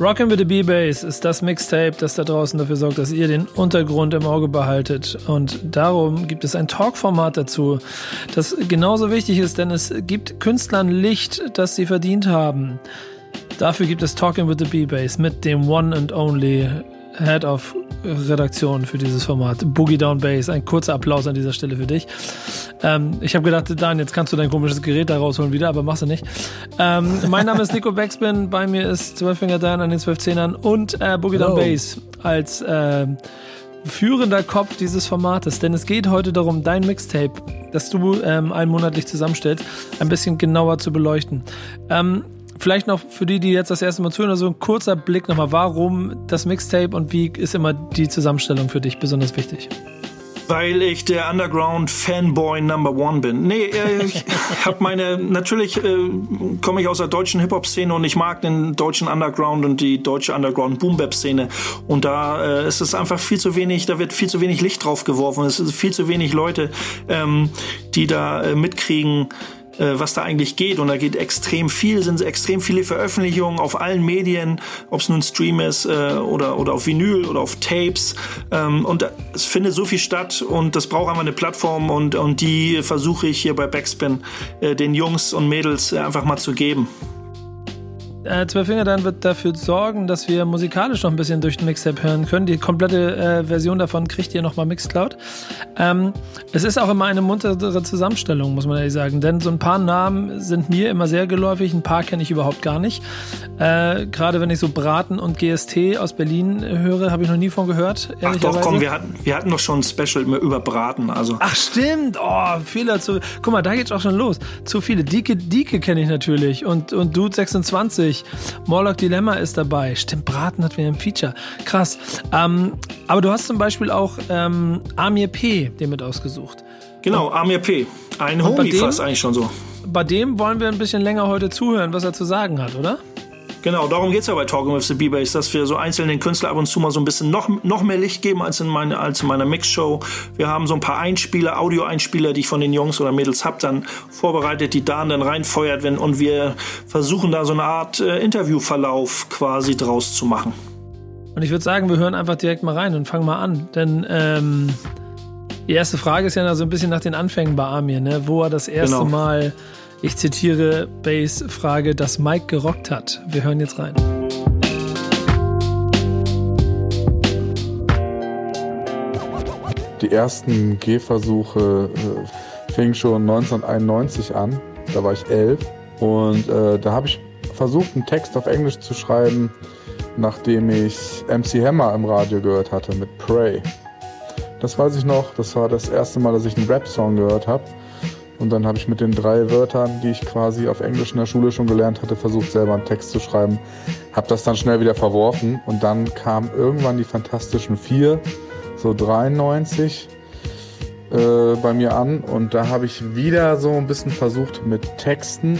Rockin' with the B-Bass ist das Mixtape, das da draußen dafür sorgt, dass ihr den Untergrund im Auge behaltet. Und darum gibt es ein Talk-Format dazu, das genauso wichtig ist, denn es gibt Künstlern Licht, das sie verdient haben. Dafür gibt es Talking with the B-Bass mit dem One and Only Head of Redaktion für dieses Format. Boogie Down Bass. Ein kurzer Applaus an dieser Stelle für dich. Ähm, ich habe gedacht, Dan, jetzt kannst du dein komisches Gerät da rausholen wieder, aber machst du nicht. Ähm, mein Name ist Nico Backspin. Bei mir ist Zwölffinger Dan an den Zwölfzehnern und äh, Boogie Down Bass als äh, führender Kopf dieses Formates. Denn es geht heute darum, dein Mixtape, das du ähm, einmonatlich zusammenstellst, ein bisschen genauer zu beleuchten. Ähm, Vielleicht noch für die, die jetzt das erste Mal zuhören, so ein kurzer Blick nochmal. Warum das Mixtape und wie ist immer die Zusammenstellung für dich besonders wichtig? Weil ich der Underground Fanboy Number One bin. Nee, äh, ich habe meine, natürlich äh, komme ich aus der deutschen Hip-Hop-Szene und ich mag den deutschen Underground und die deutsche Underground Boom-Bap-Szene. Und da äh, ist es einfach viel zu wenig, da wird viel zu wenig Licht drauf geworfen. Es sind viel zu wenig Leute, ähm, die da äh, mitkriegen, äh, was da eigentlich geht. Und da geht extrem viel, sind extrem viele Veröffentlichungen auf allen Medien, ob es nun Stream ist äh, oder, oder auf Vinyl oder auf Tapes. Ähm, und es findet so viel statt und das braucht einfach eine Plattform und, und die versuche ich hier bei Backspin äh, den Jungs und Mädels äh, einfach mal zu geben. Äh, Zwölffinger dann wird dafür sorgen, dass wir musikalisch noch ein bisschen durch den Mixtape hören können. Die komplette äh, Version davon kriegt ihr nochmal Mixcloud. Ähm, es ist auch immer eine muntere Zusammenstellung, muss man ehrlich sagen, denn so ein paar Namen sind mir immer sehr geläufig, ein paar kenne ich überhaupt gar nicht. Äh, Gerade wenn ich so Braten und GST aus Berlin höre, habe ich noch nie von gehört. Ach doch, komm, wir hatten, wir hatten doch schon ein Special über Braten. Also. Ach stimmt, oh, Fehler zu. Guck mal, da geht's auch schon los. Zu viele. Dieke, Dieke kenne ich natürlich und, und Dude 26 natürlich. Morlock Dilemma ist dabei. Stimmt, Braten hat wieder ein Feature. Krass. Ähm, aber du hast zum Beispiel auch ähm, Amir P. dir mit ausgesucht. Genau, Amir P. Ein Homie fast eigentlich schon so. Bei dem wollen wir ein bisschen länger heute zuhören, was er zu sagen hat, oder? Genau, darum geht es ja bei Talking with the B-Bass, dass wir so einzelnen Künstlern ab und zu mal so ein bisschen noch, noch mehr Licht geben als in, meine, als in meiner Mixshow. Wir haben so ein paar Einspieler, Audio-Einspieler, die ich von den Jungs oder Mädels hab, dann vorbereitet, die Dan dann reinfeuert, wenn, und wir versuchen da so eine Art äh, Interviewverlauf quasi draus zu machen. Und ich würde sagen, wir hören einfach direkt mal rein und fangen mal an. Denn ähm, die erste Frage ist ja so ein bisschen nach den Anfängen bei Amir, ne? wo er das erste genau. Mal ich zitiere Bays Frage, dass Mike gerockt hat. Wir hören jetzt rein. Die ersten Gehversuche äh, fingen schon 1991 an. Da war ich elf. Und äh, da habe ich versucht, einen Text auf Englisch zu schreiben, nachdem ich MC Hammer im Radio gehört hatte mit Pray. Das weiß ich noch. Das war das erste Mal, dass ich einen Rap-Song gehört habe. Und dann habe ich mit den drei Wörtern, die ich quasi auf Englisch in der Schule schon gelernt hatte, versucht selber einen Text zu schreiben. Habe das dann schnell wieder verworfen. Und dann kam irgendwann die Fantastischen Vier, so 93 äh, bei mir an. Und da habe ich wieder so ein bisschen versucht mit Texten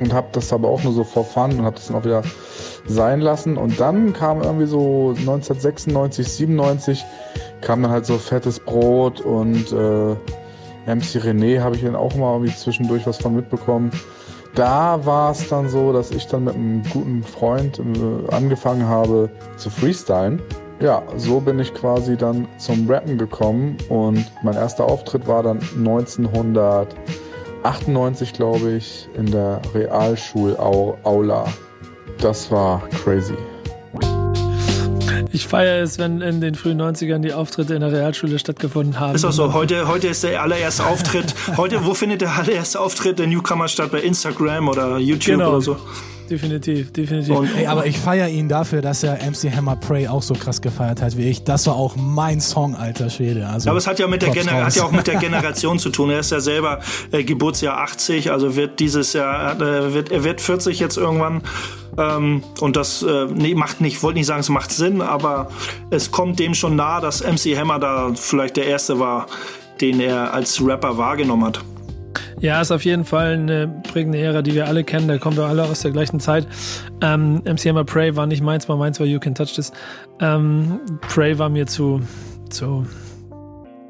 und habe das aber auch nur so vor fun und habe das dann auch wieder sein lassen. Und dann kam irgendwie so 1996, 97 kam dann halt so fettes Brot und äh, MC René habe ich dann auch mal irgendwie zwischendurch was von mitbekommen. Da war es dann so, dass ich dann mit einem guten Freund äh, angefangen habe zu freestylen. Ja, so bin ich quasi dann zum Rappen gekommen und mein erster Auftritt war dann 1998, glaube ich, in der Realschulaula. Das war crazy. Ich feiere es, wenn in den frühen 90ern die Auftritte in der Realschule stattgefunden haben. Ist auch so. Heute, heute ist der allererste Auftritt. Heute, wo findet der allererste Auftritt der Newcomer statt? Bei Instagram oder YouTube genau. oder so? Definitiv, definitiv. Und, Ey, aber ich feiere ihn dafür, dass er MC Hammer Prey auch so krass gefeiert hat wie ich. Das war auch mein Song, alter Schwede. Also, aber es hat ja, mit der hat ja auch mit der Generation zu tun. Er ist ja selber äh, Geburtsjahr 80, also wird dieses Jahr, äh, wird, er wird 40 jetzt irgendwann. Ähm, und das äh, nee, macht nicht, wollte nicht sagen, es macht Sinn, aber es kommt dem schon nah, dass MC Hammer da vielleicht der erste war, den er als Rapper wahrgenommen hat. Ja, ist auf jeden Fall eine prägende Ära, die wir alle kennen. Da kommen wir alle aus der gleichen Zeit. Ähm, MC Hammer Prey war nicht meins, war meins war You Can Touch This. Ähm, Prey war mir zu, zu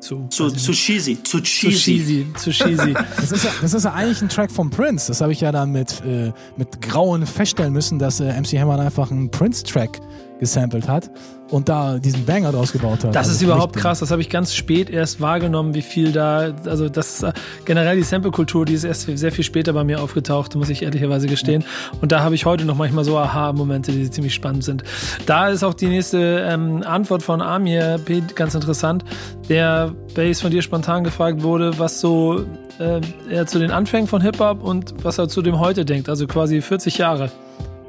zu, zu, zu cheesy, zu cheesy. Zu cheesy, zu cheesy. das, ist ja, das ist ja eigentlich ein Track von Prince. Das habe ich ja dann mit, äh, mit Grauen feststellen müssen, dass äh, MC Hammer einfach einen Prince-Track gesampelt hat und da diesen Banger draus gebaut hat. Das also ist überhaupt krass. Das habe ich ganz spät erst wahrgenommen, wie viel da, also das ist äh, generell die Sample-Kultur, die ist erst sehr viel später bei mir aufgetaucht, muss ich ehrlicherweise gestehen. Und da habe ich heute noch manchmal so Aha-Momente, die ziemlich spannend sind. Da ist auch die nächste ähm, Antwort von Amir ganz interessant, der Bass von dir spontan gefragt wurde, was so äh, er zu den Anfängen von Hip-Hop und was er zu dem heute denkt, also quasi 40 Jahre.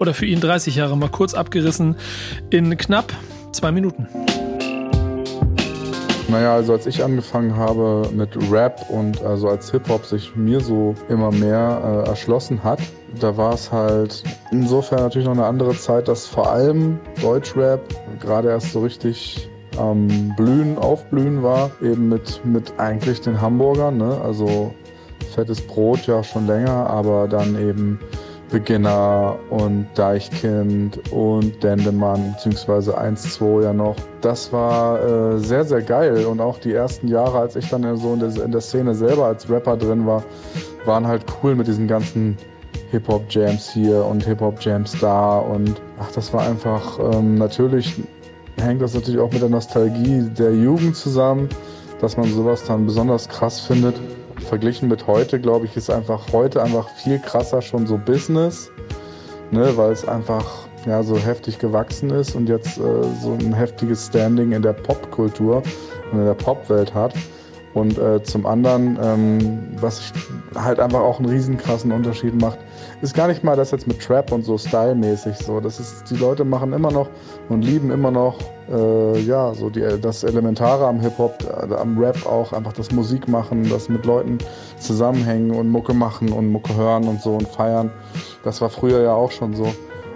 Oder für ihn 30 Jahre, mal kurz abgerissen in knapp zwei Minuten. Naja, also als ich angefangen habe mit Rap und also als Hip-Hop sich mir so immer mehr äh, erschlossen hat, da war es halt insofern natürlich noch eine andere Zeit, dass vor allem Deutschrap gerade erst so richtig am ähm, Blühen, Aufblühen war, eben mit, mit eigentlich den Hamburgern, ne? also fettes Brot ja schon länger, aber dann eben Beginner und Deichkind und Dendemann, beziehungsweise 1, 2 ja noch. Das war äh, sehr, sehr geil. Und auch die ersten Jahre, als ich dann so in der, in der Szene selber als Rapper drin war, waren halt cool mit diesen ganzen Hip-Hop-Jams hier und Hip-Hop-Jams da. Und ach, das war einfach, ähm, natürlich hängt das natürlich auch mit der Nostalgie der Jugend zusammen, dass man sowas dann besonders krass findet verglichen mit heute, glaube ich, ist einfach heute einfach viel krasser schon so Business, ne, weil es einfach ja, so heftig gewachsen ist und jetzt äh, so ein heftiges Standing in der Popkultur und in der Popwelt hat. Und äh, zum anderen, ähm, was halt einfach auch einen riesen krassen Unterschied macht, ist gar nicht mal das jetzt mit Trap und so stylmäßig so. Das ist, die Leute machen immer noch und lieben immer noch, äh, ja, so die, das Elementare am Hip-Hop, äh, am Rap auch, einfach das Musik machen, das mit Leuten zusammenhängen und Mucke machen und Mucke hören und so und feiern. Das war früher ja auch schon so.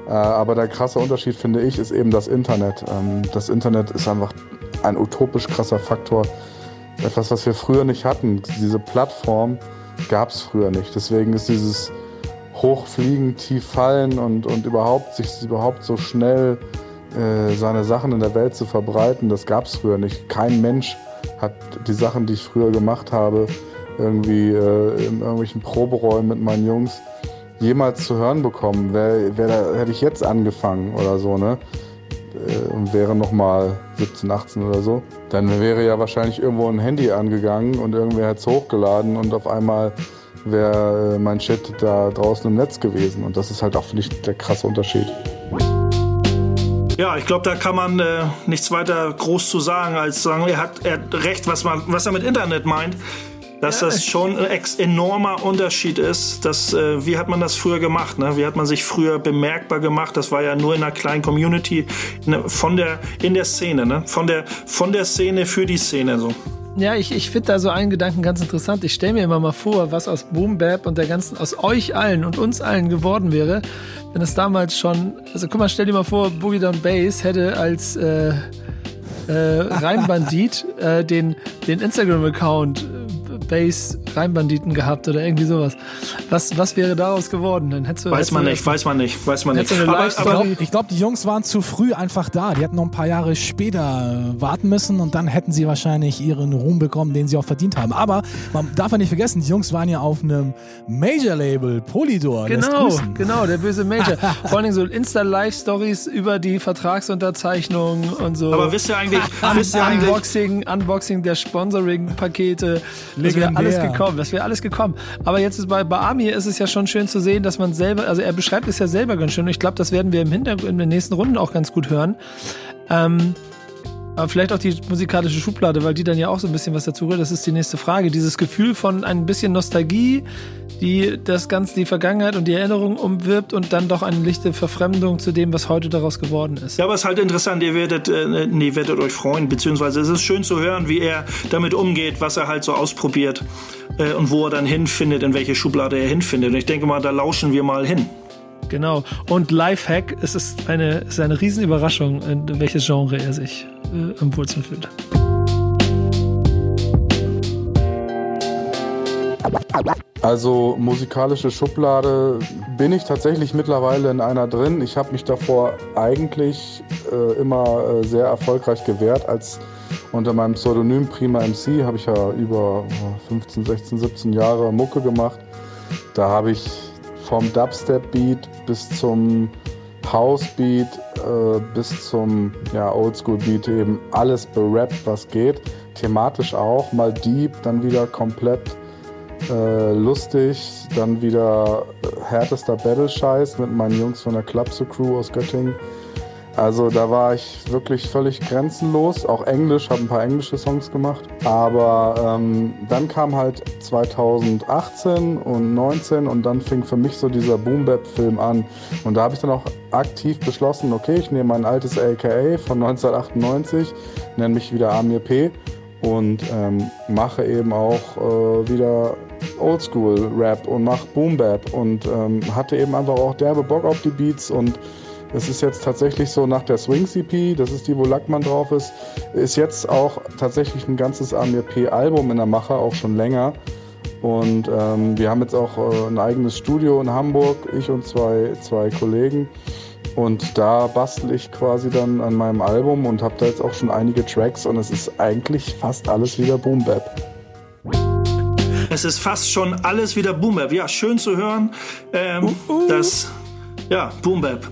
Äh, aber der krasse Unterschied, finde ich, ist eben das Internet. Ähm, das Internet ist einfach ein utopisch krasser Faktor etwas, was wir früher nicht hatten. Diese Plattform gab es früher nicht. Deswegen ist dieses Hochfliegen, tief fallen und, und überhaupt sich überhaupt so schnell äh, seine Sachen in der Welt zu verbreiten, das gab es früher nicht. Kein Mensch hat die Sachen, die ich früher gemacht habe, irgendwie äh, in irgendwelchen Proberäumen mit meinen Jungs jemals zu hören bekommen. Wer, wer da hätte ich jetzt angefangen oder so, ne? Äh, und wäre nochmal 17, 18 oder so, dann wäre ja wahrscheinlich irgendwo ein Handy angegangen und irgendwer hat es hochgeladen und auf einmal wäre äh, mein Chat da draußen im Netz gewesen. Und das ist halt auch, finde ich, der krasse Unterschied. Ja, ich glaube, da kann man äh, nichts weiter groß zu sagen, als sagen, er hat, er hat recht, was, man, was er mit Internet meint dass ja, das schon ein enormer Unterschied ist. Dass, äh, wie hat man das früher gemacht? Ne? Wie hat man sich früher bemerkbar gemacht? Das war ja nur in einer kleinen Community ne, von der, in der Szene, ne? von, der, von der Szene für die Szene so. Ja, ich, ich finde da so einen Gedanken ganz interessant. Ich stelle mir immer mal vor, was aus Boom Bap und der ganzen, aus euch allen und uns allen geworden wäre, wenn es damals schon, also guck mal, stell dir mal vor, Boogie Down Bass hätte als äh, äh, Reimbandit äh, den, den Instagram-Account Base Reimbanditen gehabt oder irgendwie sowas. Was, was wäre daraus geworden? Dann hättest du, weiß man nicht, weiß man nicht, weiß man nicht. Aber, ich glaube, glaub, die Jungs waren zu früh einfach da. Die hätten noch ein paar Jahre später warten müssen und dann hätten sie wahrscheinlich ihren Ruhm bekommen, den sie auch verdient haben. Aber man darf ja nicht vergessen, die Jungs waren ja auf einem Major-Label, Polydor. Genau, genau, der böse Major. Vor allem so Insta-Live-Stories über die Vertragsunterzeichnung und so. Aber wisst ihr eigentlich, wisst ihr eigentlich Unboxing, Unboxing der Sponsoring-Pakete. Das wäre alles gekommen, das wäre alles gekommen. Aber jetzt ist bei, bei Amir ist es ja schon schön zu sehen, dass man selber, also er beschreibt es ja selber ganz schön. Und ich glaube, das werden wir im Hintergrund in den nächsten Runden auch ganz gut hören. Ähm, aber vielleicht auch die musikalische Schublade, weil die dann ja auch so ein bisschen was dazu rührt. Das ist die nächste Frage. Dieses Gefühl von ein bisschen Nostalgie, die das Ganze, die Vergangenheit und die Erinnerung umwirbt und dann doch eine lichte Verfremdung zu dem, was heute daraus geworden ist. Ja, aber es ist halt interessant. Ihr werdet, äh, nee, werdet euch freuen, beziehungsweise es ist schön zu hören, wie er damit umgeht, was er halt so ausprobiert äh, und wo er dann hinfindet, in welche Schublade er hinfindet. Und ich denke mal, da lauschen wir mal hin. Genau. Und Lifehack, es ist eine, es ist eine Riesenüberraschung, in welches Genre er sich äh, am wohlsten fühlt. Also musikalische Schublade bin ich tatsächlich mittlerweile in einer drin. Ich habe mich davor eigentlich äh, immer äh, sehr erfolgreich gewehrt. Als unter meinem Pseudonym Prima MC habe ich ja über 15, 16, 17 Jahre Mucke gemacht. Da habe ich vom Dubstep-Beat bis zum House-Beat äh, bis zum ja, Oldschool-Beat eben alles berappt, was geht. Thematisch auch, mal deep, dann wieder komplett äh, lustig, dann wieder härtester Battle-Scheiß mit meinen Jungs von der Clubse Crew aus Göttingen. Also da war ich wirklich völlig grenzenlos, auch Englisch, habe ein paar englische Songs gemacht. Aber ähm, dann kam halt 2018 und 19 und dann fing für mich so dieser Boom Bap Film an. Und da habe ich dann auch aktiv beschlossen, okay, ich nehme mein altes AKA von 1998, nenne mich wieder Amir P und ähm, mache eben auch äh, wieder Oldschool Rap und mache Boom Bap und ähm, hatte eben einfach auch derbe Bock auf die Beats und es ist jetzt tatsächlich so nach der Swing CP, das ist die, wo Lackmann drauf ist, ist jetzt auch tatsächlich ein ganzes Amir P Album in der Mache, auch schon länger. Und ähm, wir haben jetzt auch äh, ein eigenes Studio in Hamburg, ich und zwei, zwei Kollegen. Und da bastel ich quasi dann an meinem Album und habe da jetzt auch schon einige Tracks und es ist eigentlich fast alles wieder Boom Bap. Es ist fast schon alles wieder Boom Bap. Ja, schön zu hören, ähm, uh, uh. dass ja, Boom Bap,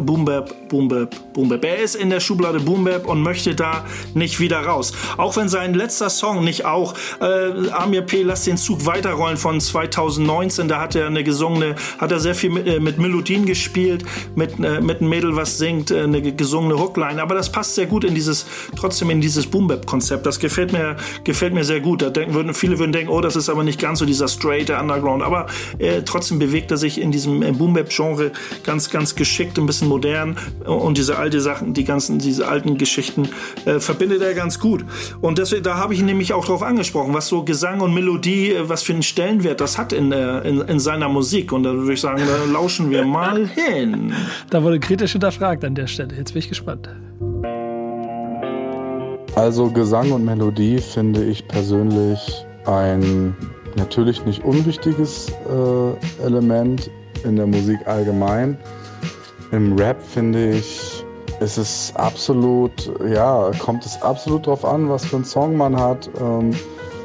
Boom Bap, Boom Bap, Boom Bap, Boom Bap. Er ist in der Schublade Boom Bap und möchte da nicht wieder raus. Auch wenn sein letzter Song nicht auch äh, Amir P. Lass den Zug weiterrollen von 2019, da hat er eine gesungene, hat er sehr viel mit, äh, mit Melodien gespielt, mit, äh, mit einem Mädel, was singt, äh, eine gesungene Hookline. Aber das passt sehr gut in dieses, trotzdem in dieses Boom Bap Konzept. Das gefällt mir, gefällt mir sehr gut. Da denken, würden, viele würden denken, oh, das ist aber nicht ganz so dieser straight, der Underground. Aber äh, trotzdem bewegt er sich in diesem äh, Boom Bap Genre ganz, ganz geschickt, ein bisschen modern und diese alte Sachen, die ganzen, diese alten Geschichten äh, verbindet er ganz gut. Und deswegen, da habe ich ihn nämlich auch drauf angesprochen, was so Gesang und Melodie, äh, was für einen Stellenwert das hat in, äh, in, in seiner Musik. Und da würde ich sagen, da lauschen wir mal hin. Da wurde kritisch hinterfragt an der Stelle. Jetzt bin ich gespannt. Also Gesang und Melodie finde ich persönlich ein natürlich nicht unwichtiges äh, Element in der Musik allgemein. Im Rap finde ich, ist es absolut, ja, kommt es absolut drauf an, was für einen Song man hat. Ähm,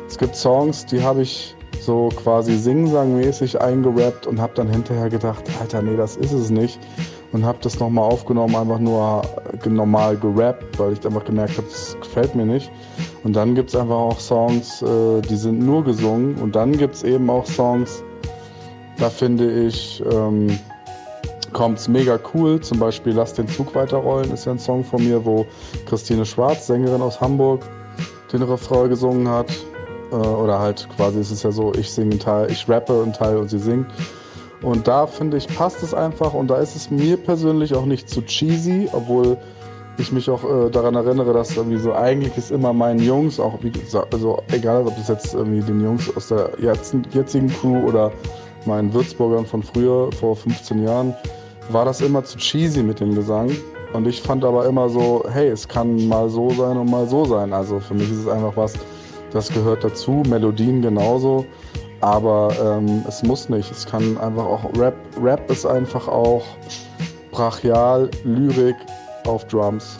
es gibt Songs, die habe ich so quasi singsangmäßig eingerappt und habe dann hinterher gedacht, Alter, nee, das ist es nicht. Und habe das nochmal aufgenommen, einfach nur normal gerappt, weil ich einfach gemerkt habe, das gefällt mir nicht. Und dann gibt es einfach auch Songs, äh, die sind nur gesungen. Und dann gibt es eben auch Songs, da finde ich, ähm, kommt es mega cool. Zum Beispiel Lass den Zug weiterrollen ist ja ein Song von mir, wo Christine Schwarz, Sängerin aus Hamburg, den Refrain gesungen hat. Äh, oder halt quasi ist es ja so, ich singe einen Teil, ich rappe einen Teil und sie singt. Und da finde ich, passt es einfach und da ist es mir persönlich auch nicht zu cheesy, obwohl ich mich auch äh, daran erinnere, dass irgendwie so eigentlich ist immer meinen Jungs, auch wie also egal ob es jetzt irgendwie den Jungs aus der jetzigen Crew oder meinen Würzburgern von früher, vor 15 Jahren, war das immer zu cheesy mit dem Gesang. Und ich fand aber immer so, hey, es kann mal so sein und mal so sein. Also für mich ist es einfach was, das gehört dazu. Melodien genauso. Aber ähm, es muss nicht. Es kann einfach auch Rap. Rap ist einfach auch brachial, Lyrik auf Drums.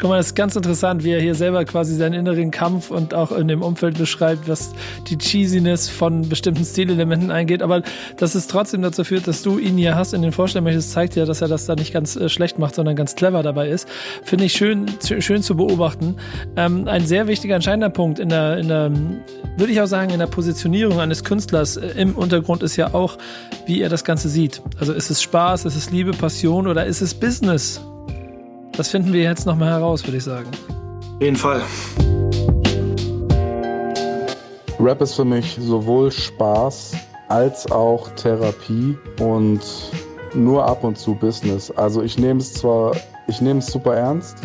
Guck mal, das ist ganz interessant, wie er hier selber quasi seinen inneren Kampf und auch in dem Umfeld beschreibt, was die Cheesiness von bestimmten Stilelementen eingeht. Aber dass es trotzdem dazu führt, dass du ihn hier hast in den Vorstellungen möchtest, zeigt ja, dass er das da nicht ganz äh, schlecht macht, sondern ganz clever dabei ist. Finde ich schön, schön zu beobachten. Ähm, ein sehr wichtiger, entscheidender Punkt in der, in der, würde ich auch sagen, in der Positionierung eines Künstlers äh, im Untergrund ist ja auch, wie er das Ganze sieht. Also ist es Spaß, ist es Liebe, Passion oder ist es Business? Das finden wir jetzt nochmal heraus, würde ich sagen. Auf jeden Fall. Rap ist für mich sowohl Spaß als auch Therapie und nur ab und zu Business. Also ich nehme es zwar, ich nehme es super ernst.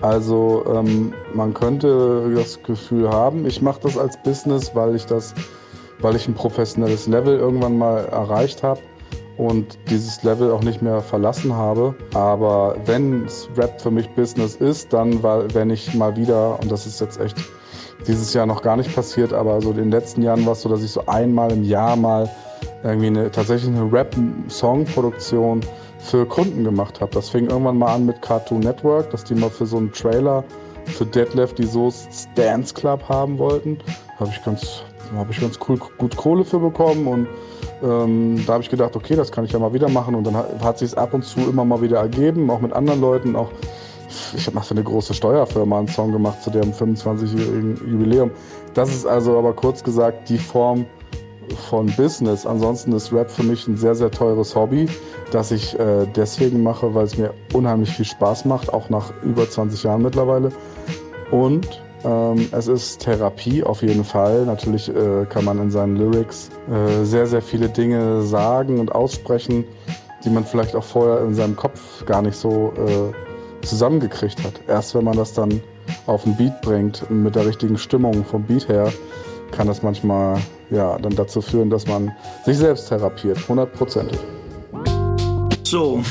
Also ähm, man könnte das Gefühl haben, ich mache das als Business, weil ich das, weil ich ein professionelles Level irgendwann mal erreicht habe und dieses Level auch nicht mehr verlassen habe. Aber wenn Rap für mich Business ist, dann, weil, wenn ich mal wieder, und das ist jetzt echt dieses Jahr noch gar nicht passiert, aber so in den letzten Jahren war es so, dass ich so einmal im Jahr mal irgendwie eine, tatsächlich eine Rap-Song-Produktion für Kunden gemacht habe. Das fing irgendwann mal an mit Cartoon Network, dass die mal für so einen Trailer für Deadlift die So's Dance Club haben wollten. Habe ich ganz, habe ich ganz cool gut Kohle für bekommen und ähm, da habe ich gedacht, okay, das kann ich ja mal wieder machen und dann hat, hat sich es ab und zu immer mal wieder ergeben, auch mit anderen Leuten, auch ich habe mal für eine große Steuerfirma einen Song gemacht zu deren 25-jährigen Jubiläum. Das ist also aber kurz gesagt die Form von Business. Ansonsten ist Rap für mich ein sehr, sehr teures Hobby, das ich äh, deswegen mache, weil es mir unheimlich viel Spaß macht, auch nach über 20 Jahren mittlerweile. Und ähm, es ist Therapie auf jeden Fall. Natürlich äh, kann man in seinen Lyrics äh, sehr, sehr viele Dinge sagen und aussprechen, die man vielleicht auch vorher in seinem Kopf gar nicht so äh, zusammengekriegt hat. Erst wenn man das dann auf den Beat bringt, mit der richtigen Stimmung vom Beat her, kann das manchmal ja, dann dazu führen, dass man sich selbst therapiert, hundertprozentig. So,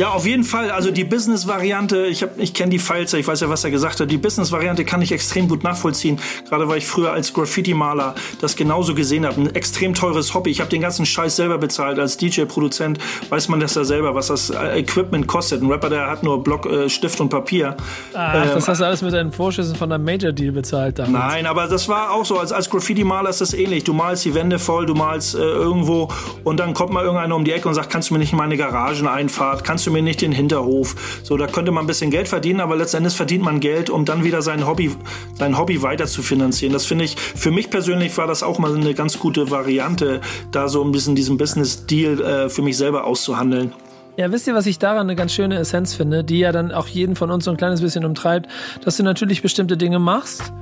ja, auf jeden Fall. Also die Business-Variante, ich, ich kenne die Files, ich weiß ja, was er gesagt hat. Die Business-Variante kann ich extrem gut nachvollziehen. Gerade weil ich früher als Graffiti-Maler das genauso gesehen habe. Ein extrem teures Hobby. Ich habe den ganzen Scheiß selber bezahlt. Als DJ-Produzent weiß man das ja selber, was das äh, Equipment kostet. Ein Rapper, der hat nur Block, äh, Stift und Papier. Ach, ähm, das hast du alles mit deinen Vorschüssen von einem Major-Deal bezahlt damals. Nein, aber das war auch so. Als, als Graffiti-Maler ist das ähnlich. Du malst die Wände voll, du malst äh, irgendwo und dann kommt mal irgendeiner um die Ecke und sagt, kannst du mir nicht in meine Garageneinfahrt, kannst du mir nicht den Hinterhof. So, da könnte man ein bisschen Geld verdienen, aber letztendlich verdient man Geld, um dann wieder sein Hobby, sein Hobby weiter zu finanzieren. Das finde ich, für mich persönlich war das auch mal eine ganz gute Variante, da so ein bisschen diesen Business-Deal äh, für mich selber auszuhandeln. Ja, wisst ihr, was ich daran eine ganz schöne Essenz finde, die ja dann auch jeden von uns so ein kleines bisschen umtreibt, dass du natürlich bestimmte Dinge machst,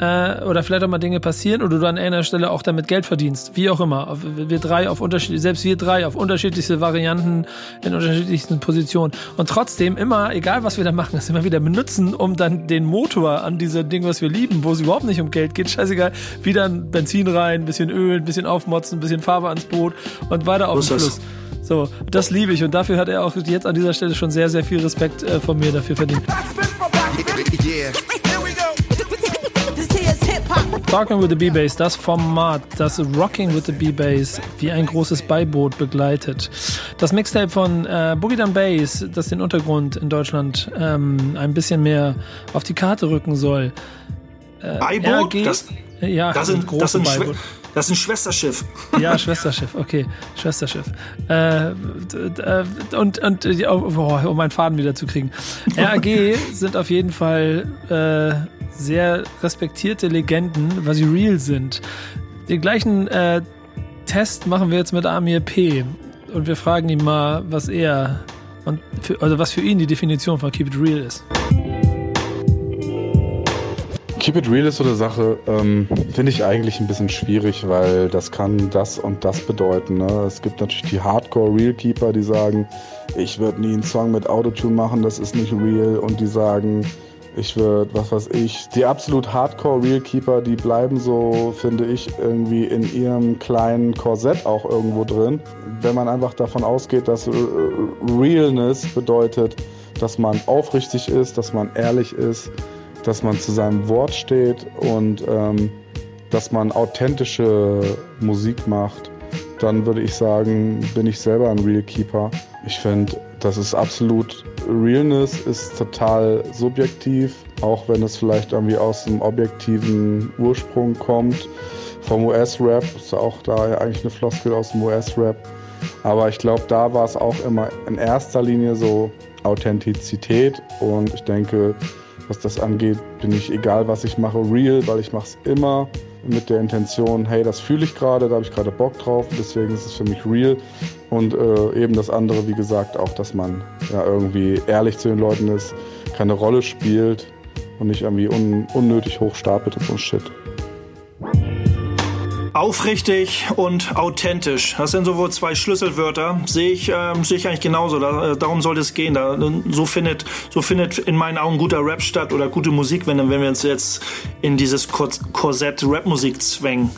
äh, oder vielleicht auch mal Dinge passieren oder du an einer Stelle auch damit Geld verdienst. Wie auch immer. Wir drei auf unterschiedliche, selbst wir drei auf unterschiedlichste Varianten in unterschiedlichsten Positionen. Und trotzdem immer, egal was wir da machen, es immer wieder benutzen, um dann den Motor an diese Ding, was wir lieben, wo es überhaupt nicht um Geld geht, scheißegal, wieder ein Benzin rein, ein bisschen Öl, ein bisschen aufmotzen, ein bisschen Farbe ans Boot und weiter auf den Fluss. So, das liebe ich und dafür hat er auch jetzt an dieser Stelle schon sehr, sehr viel Respekt äh, von mir dafür verdient. Yeah. Talking with the B-Bass, das Format, das Rocking with the B-Bass wie ein großes Beiboot begleitet. Das Mixtape von äh, Boogie Down Bass, das den Untergrund in Deutschland ähm, ein bisschen mehr auf die Karte rücken soll. Äh, Beiboot? RG, das, ja, das sind große Beiboot. Das ist ein Schwesterschiff. Ja, Schwesterschiff, okay. Schwesterschiff. Äh, und, und oh, oh, um meinen Faden wieder zu kriegen. RAG sind auf jeden Fall äh, sehr respektierte Legenden, weil sie real sind. Den gleichen äh, Test machen wir jetzt mit Amir P. Und wir fragen ihn mal, was er und für, also was für ihn die Definition von Keep It Real ist. Keep It Real ist so eine Sache, ähm, finde ich eigentlich ein bisschen schwierig, weil das kann das und das bedeuten. Ne? Es gibt natürlich die Hardcore Real Keeper, die sagen, ich würde nie einen Song mit Autotune machen, das ist nicht real. Und die sagen, ich würde, was weiß ich, die absolut Hardcore Real Keeper, die bleiben so, finde ich, irgendwie in ihrem kleinen Korsett auch irgendwo drin. Wenn man einfach davon ausgeht, dass Realness bedeutet, dass man aufrichtig ist, dass man ehrlich ist, dass man zu seinem Wort steht und ähm, dass man authentische Musik macht, dann würde ich sagen, bin ich selber ein Real Keeper. Ich finde, das ist absolut Realness ist total subjektiv, auch wenn es vielleicht irgendwie aus einem objektiven Ursprung kommt. Vom US-Rap ist auch da eigentlich eine Floskel aus dem US-Rap. Aber ich glaube, da war es auch immer in erster Linie so Authentizität und ich denke, was das angeht, bin ich egal, was ich mache, real, weil ich mache es immer mit der Intention, hey, das fühle ich gerade, da habe ich gerade Bock drauf, deswegen ist es für mich real. Und äh, eben das andere, wie gesagt, auch, dass man ja irgendwie ehrlich zu den Leuten ist, keine Rolle spielt und nicht irgendwie un unnötig hoch stapelt und so Shit. Aufrichtig und authentisch. Das sind so wohl zwei Schlüsselwörter. Sehe ich, äh, sehe ich eigentlich genauso. Da, äh, darum sollte es gehen. Da, so, findet, so findet in meinen Augen guter Rap statt oder gute Musik, wenn, wenn wir uns jetzt in dieses Korsett Rapmusik zwängen.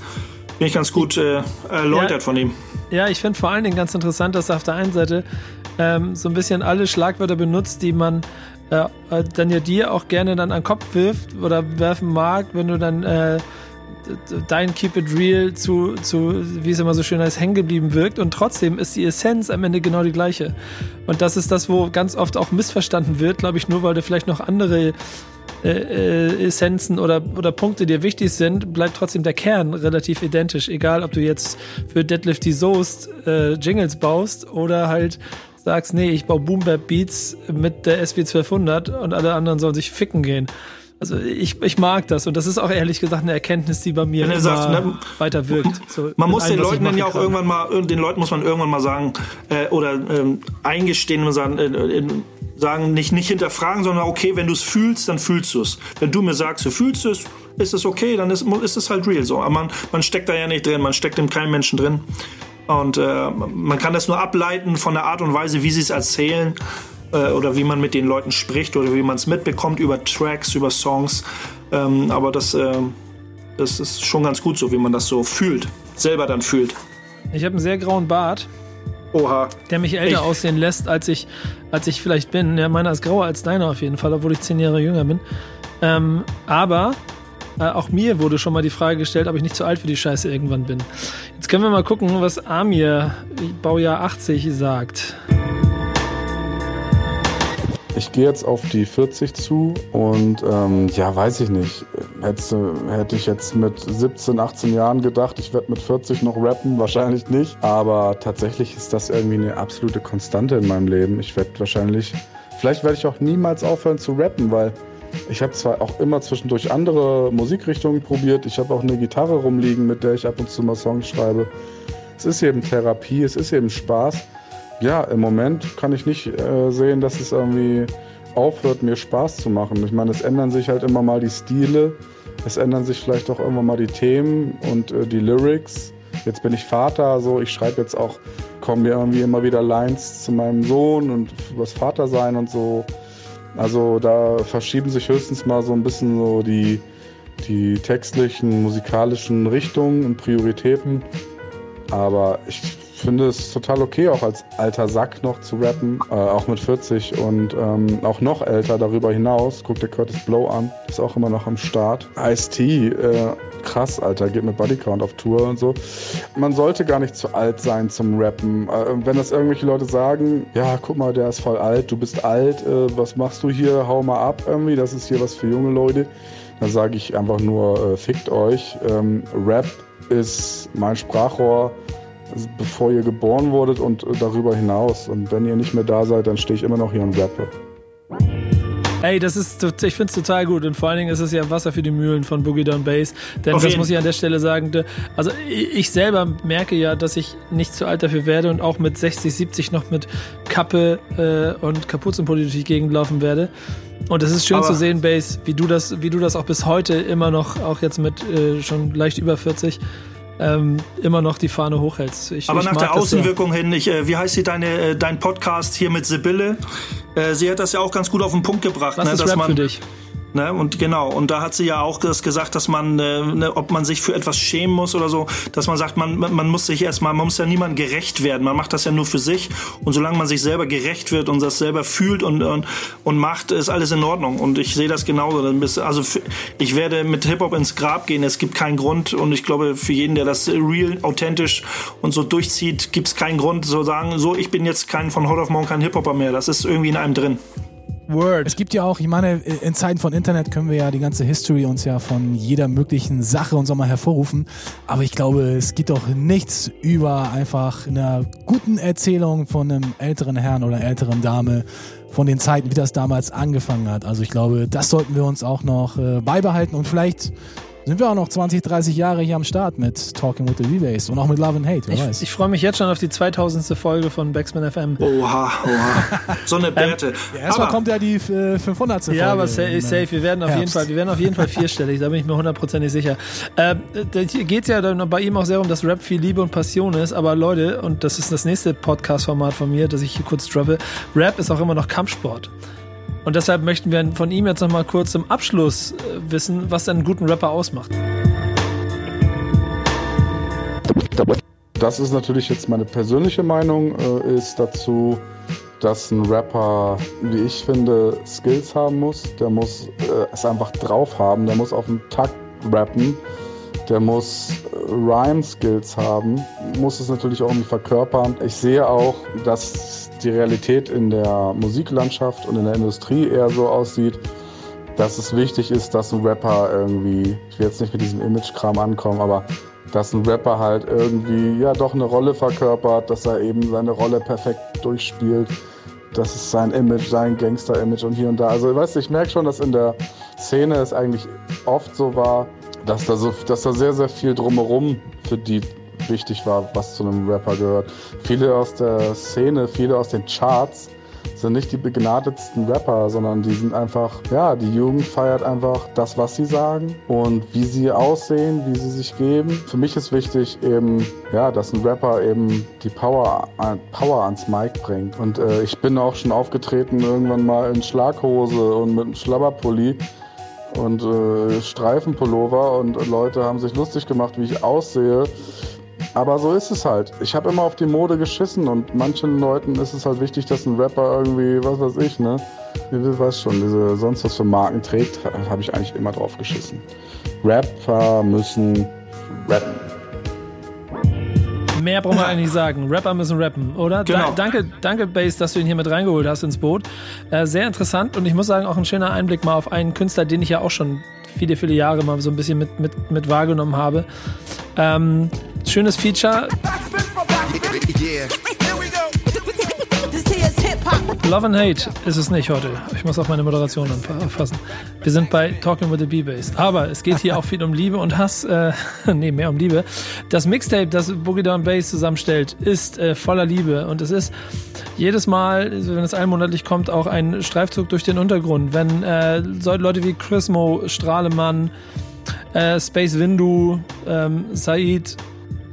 Bin ich ganz gut äh, erläutert ja, von ihm. Ja, ich finde vor allen Dingen ganz interessant, dass er auf der einen Seite ähm, so ein bisschen alle Schlagwörter benutzt, die man äh, dann ja dir auch gerne dann an den Kopf wirft oder werfen mag, wenn du dann äh, dein Keep It Real zu, zu, wie es immer so schön heißt, hängen geblieben wirkt und trotzdem ist die Essenz am Ende genau die gleiche. Und das ist das, wo ganz oft auch missverstanden wird, glaube ich, nur weil du vielleicht noch andere äh, äh, Essenzen oder, oder Punkte dir wichtig sind, bleibt trotzdem der Kern relativ identisch. Egal, ob du jetzt für Deadlift die Soest äh, Jingles baust oder halt sagst, nee, ich baue Boom Bap Beats mit der SB 1200 und alle anderen sollen sich ficken gehen. Also ich, ich mag das und das ist auch ehrlich gesagt eine Erkenntnis, die bei mir immer sagt, ne, weiter wirkt. So man muss allem, den Leuten dann ja auch kann. irgendwann mal, den Leuten muss man irgendwann mal sagen äh, oder ähm, eingestehen und sagen, äh, sagen nicht nicht hinterfragen, sondern okay, wenn du es fühlst, dann fühlst du es. Wenn du mir sagst, du fühlst es, ist es okay, dann ist, ist es halt real so. Aber man, man steckt da ja nicht drin, man steckt in keinem Menschen drin. Und äh, man kann das nur ableiten von der Art und Weise, wie sie es erzählen äh, oder wie man mit den Leuten spricht oder wie man es mitbekommt über Tracks, über Songs. Ähm, aber das, äh, das ist schon ganz gut so, wie man das so fühlt, selber dann fühlt. Ich habe einen sehr grauen Bart. Oha. Der mich älter ich. aussehen lässt, als ich, als ich vielleicht bin. Ja, meiner ist grauer als deiner auf jeden Fall, obwohl ich zehn Jahre jünger bin. Ähm, aber äh, auch mir wurde schon mal die Frage gestellt, ob ich nicht zu alt für die Scheiße irgendwann bin. Jetzt können wir mal gucken, was Amir, Baujahr 80, sagt. Ich gehe jetzt auf die 40 zu und ähm, ja, weiß ich nicht. Hätte, hätte ich jetzt mit 17, 18 Jahren gedacht, ich werde mit 40 noch rappen, wahrscheinlich nicht. Aber tatsächlich ist das irgendwie eine absolute Konstante in meinem Leben. Ich werde wahrscheinlich, vielleicht werde ich auch niemals aufhören zu rappen, weil ich habe zwar auch immer zwischendurch andere Musikrichtungen probiert. Ich habe auch eine Gitarre rumliegen, mit der ich ab und zu mal Songs schreibe. Es ist eben Therapie, es ist eben Spaß ja, im Moment kann ich nicht äh, sehen, dass es irgendwie aufhört, mir Spaß zu machen. Ich meine, es ändern sich halt immer mal die Stile, es ändern sich vielleicht auch immer mal die Themen und äh, die Lyrics. Jetzt bin ich Vater, so ich schreibe jetzt auch, kommen mir irgendwie immer wieder Lines zu meinem Sohn und was Vater sein und so. Also da verschieben sich höchstens mal so ein bisschen so die, die textlichen, musikalischen Richtungen und Prioritäten. Aber ich finde es total okay, auch als alter Sack noch zu rappen, äh, auch mit 40 und ähm, auch noch älter darüber hinaus. Guck dir Curtis Blow an, ist auch immer noch am Start. Ice-T, äh, krass, Alter, geht mit Bodycount auf Tour und so. Man sollte gar nicht zu alt sein zum Rappen. Äh, wenn das irgendwelche Leute sagen, ja, guck mal, der ist voll alt, du bist alt, äh, was machst du hier, hau mal ab irgendwie, das ist hier was für junge Leute. Dann sage ich einfach nur, äh, fickt euch. Ähm, Rap ist mein Sprachrohr bevor ihr geboren wurdet und darüber hinaus. Und wenn ihr nicht mehr da seid, dann stehe ich immer noch hier und rappe. Ey, das ist, ich finde es total gut und vor allen Dingen ist es ja Wasser für die Mühlen von Boogie Down Bass. Denn Auf das muss ich an der Stelle sagen, also ich selber merke ja, dass ich nicht zu alt dafür werde und auch mit 60, 70 noch mit Kappe äh, und Kapuzenpulli durch die Gegend laufen werde. Und es ist schön Aber zu sehen, Bass, wie du das, wie du das auch bis heute immer noch, auch jetzt mit äh, schon leicht über 40, ähm, immer noch die Fahne hochhältst. Ich, Aber ich nach der Außenwirkung hin, ich, äh, wie heißt sie deine, äh, dein Podcast hier mit Sibylle? Äh, sie hat das ja auch ganz gut auf den Punkt gebracht. Was ne, ist dass Rap man, für dich? Ne? Und genau, und da hat sie ja auch das gesagt, dass man, äh, ne, ob man sich für etwas schämen muss oder so, dass man sagt, man, man muss sich erstmal, man muss ja niemandem gerecht werden. Man macht das ja nur für sich. Und solange man sich selber gerecht wird und das selber fühlt und, und, und macht, ist alles in Ordnung. Und ich sehe das genauso. Also ich werde mit Hip-Hop ins Grab gehen. Es gibt keinen Grund. Und ich glaube, für jeden, der das real, authentisch und so durchzieht, gibt es keinen Grund, so sagen, so, ich bin jetzt kein von heute auf morgen kein Hip-Hopper mehr. Das ist irgendwie in einem drin. Word. Es gibt ja auch, ich meine, in Zeiten von Internet können wir ja die ganze History uns ja von jeder möglichen Sache und so mal hervorrufen. Aber ich glaube, es gibt doch nichts über einfach einer guten Erzählung von einem älteren Herrn oder älteren Dame von den Zeiten, wie das damals angefangen hat. Also ich glaube, das sollten wir uns auch noch äh, beibehalten und vielleicht sind wir auch noch 20, 30 Jahre hier am Start mit Talking with the V-Bass und auch mit Love and Hate, wer ich, weiß. Ich freue mich jetzt schon auf die 2000. Folge von Backspin FM. Oha, oha. So eine Bärte. Ähm, ja, erstmal kommt ja die äh, 500. Folge. Ja, aber safe, safe. Wir werden auf jeden Fall, wir werden auf jeden Fall vierstellig, da bin ich mir hundertprozentig sicher. Ähm, da geht es ja dann bei ihm auch sehr um, dass Rap viel Liebe und Passion ist, aber Leute, und das ist das nächste Podcast-Format von mir, das ich hier kurz droppe, Rap ist auch immer noch Kampfsport. Und deshalb möchten wir von ihm jetzt nochmal kurz zum Abschluss äh, wissen, was einen guten Rapper ausmacht. Das ist natürlich jetzt meine persönliche Meinung, äh, ist dazu, dass ein Rapper, wie ich finde, Skills haben muss. Der muss äh, es einfach drauf haben. Der muss auf den Takt rappen. Der muss Rhyme-Skills haben. Muss es natürlich auch irgendwie verkörpern. Ich sehe auch, dass die Realität in der Musiklandschaft und in der Industrie eher so aussieht, dass es wichtig ist, dass ein Rapper irgendwie, ich will jetzt nicht mit diesem Image-Kram ankommen, aber dass ein Rapper halt irgendwie ja doch eine Rolle verkörpert, dass er eben seine Rolle perfekt durchspielt das ist sein Image, sein Gangster-Image und hier und da. Also, weißt du, ich merke schon, dass in der Szene es eigentlich oft so war, dass da, so, dass da sehr, sehr viel drumherum für die wichtig war, was zu einem Rapper gehört. Viele aus der Szene, viele aus den Charts sind nicht die begnadetsten Rapper, sondern die sind einfach, ja, die Jugend feiert einfach das, was sie sagen und wie sie aussehen, wie sie sich geben. Für mich ist wichtig eben, ja, dass ein Rapper eben die Power, Power ans Mic bringt. Und äh, ich bin auch schon aufgetreten irgendwann mal in Schlaghose und mit einem Schlabberpulli und äh, Streifenpullover und Leute haben sich lustig gemacht, wie ich aussehe. Aber so ist es halt. Ich habe immer auf die Mode geschissen und manchen Leuten ist es halt wichtig, dass ein Rapper irgendwie, was weiß ich, ne? Du weißt schon, diese sonst was für Marken trägt, habe ich eigentlich immer drauf geschissen. Rapper müssen rappen. Mehr brauchen wir eigentlich sagen. Rapper müssen rappen, oder? Genau. Da, danke, danke, Bass, dass du ihn hier mit reingeholt hast ins Boot. Äh, sehr interessant und ich muss sagen, auch ein schöner Einblick mal auf einen Künstler, den ich ja auch schon viele, viele Jahre mal so ein bisschen mit, mit, mit wahrgenommen habe. Ähm, schönes Feature. Love and Hate ist es nicht heute. Ich muss auf meine Moderation anfassen. Wir sind bei Talking with the B-Bass. Aber es geht hier auch viel um Liebe und Hass. Äh, nee, mehr um Liebe. Das Mixtape, das Boogie Down Bass zusammenstellt, ist äh, voller Liebe. Und es ist jedes Mal, wenn es einmonatlich kommt, auch ein Streifzug durch den Untergrund. Wenn äh, Leute wie Chrismo, Strahlemann, äh, Space Windu, ähm, Said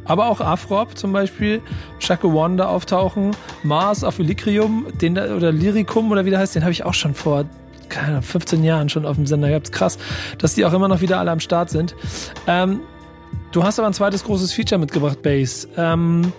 aber auch Afrop zum Beispiel, Chaka Wanda auftauchen, Mars auf Elycrium, den, oder Lyricum oder wie der heißt, den habe ich auch schon vor keine Ahnung, 15 Jahren schon auf dem Sender gehabt. Krass, dass die auch immer noch wieder alle am Start sind. Ähm, du hast aber ein zweites großes Feature mitgebracht, Base. Ähm,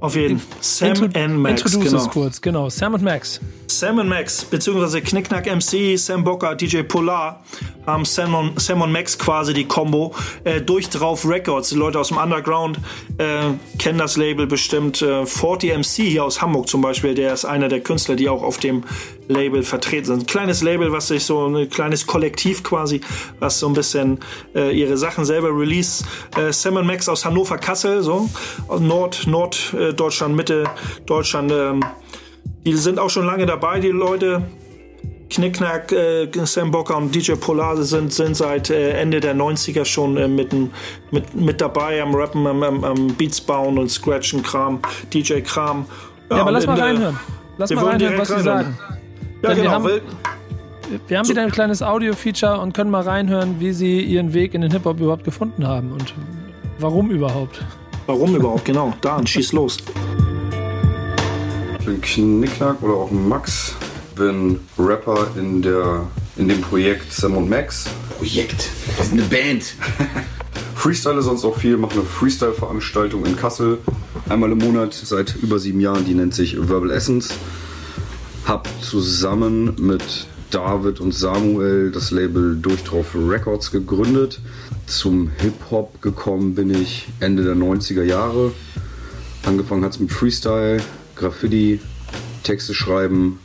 auf jeden Fall. Sam and Max. Introduce genau. es kurz, genau. Sam und Max. Sam und Max, beziehungsweise Knickknack MC, Sam Bocker, DJ Polar, haben Sam und, Sam und Max quasi die Combo. Äh, durch drauf Records, die Leute aus dem Underground äh, kennen das Label bestimmt. Äh, 40 MC hier aus Hamburg zum Beispiel, der ist einer der Künstler, die auch auf dem Label vertreten sind. Ein kleines Label, was sich so, ein kleines Kollektiv quasi, was so ein bisschen äh, ihre Sachen selber release. Äh, Sam und Max aus Hannover, Kassel, so Nord, Norddeutschland, Mitte Deutschland. Ähm, die sind auch schon lange dabei, die Leute. Knickknack, äh, Sam Bocker und DJ Polar sind, sind seit äh, Ende der 90er schon äh, mit, mit, mit dabei am Rappen, am, am, am Beats bauen und Scratchen, Kram, DJ Kram. Ja, ja aber lass mal reinhören. Lass mal reinhören, was sie sagen. Ja, Denn genau. Wir haben, wir haben wieder ein kleines Audio-Feature und können mal reinhören, wie sie ihren Weg in den Hip-Hop überhaupt gefunden haben und warum überhaupt. Warum überhaupt? Genau, Dan, schieß los. Ich bin Knickknack oder auch Max. Bin Rapper in, der, in dem Projekt Sam und Max. Projekt. Wir sind eine Band. Freestyle sonst auch viel, mache eine Freestyle-Veranstaltung in Kassel. Einmal im Monat seit über sieben Jahren, die nennt sich Verbal Essence. Hab zusammen mit David und Samuel das Label Durchdrauf Records gegründet. Zum Hip-Hop gekommen bin ich Ende der 90er Jahre. Angefangen hat es mit Freestyle, Graffiti, Texte schreiben,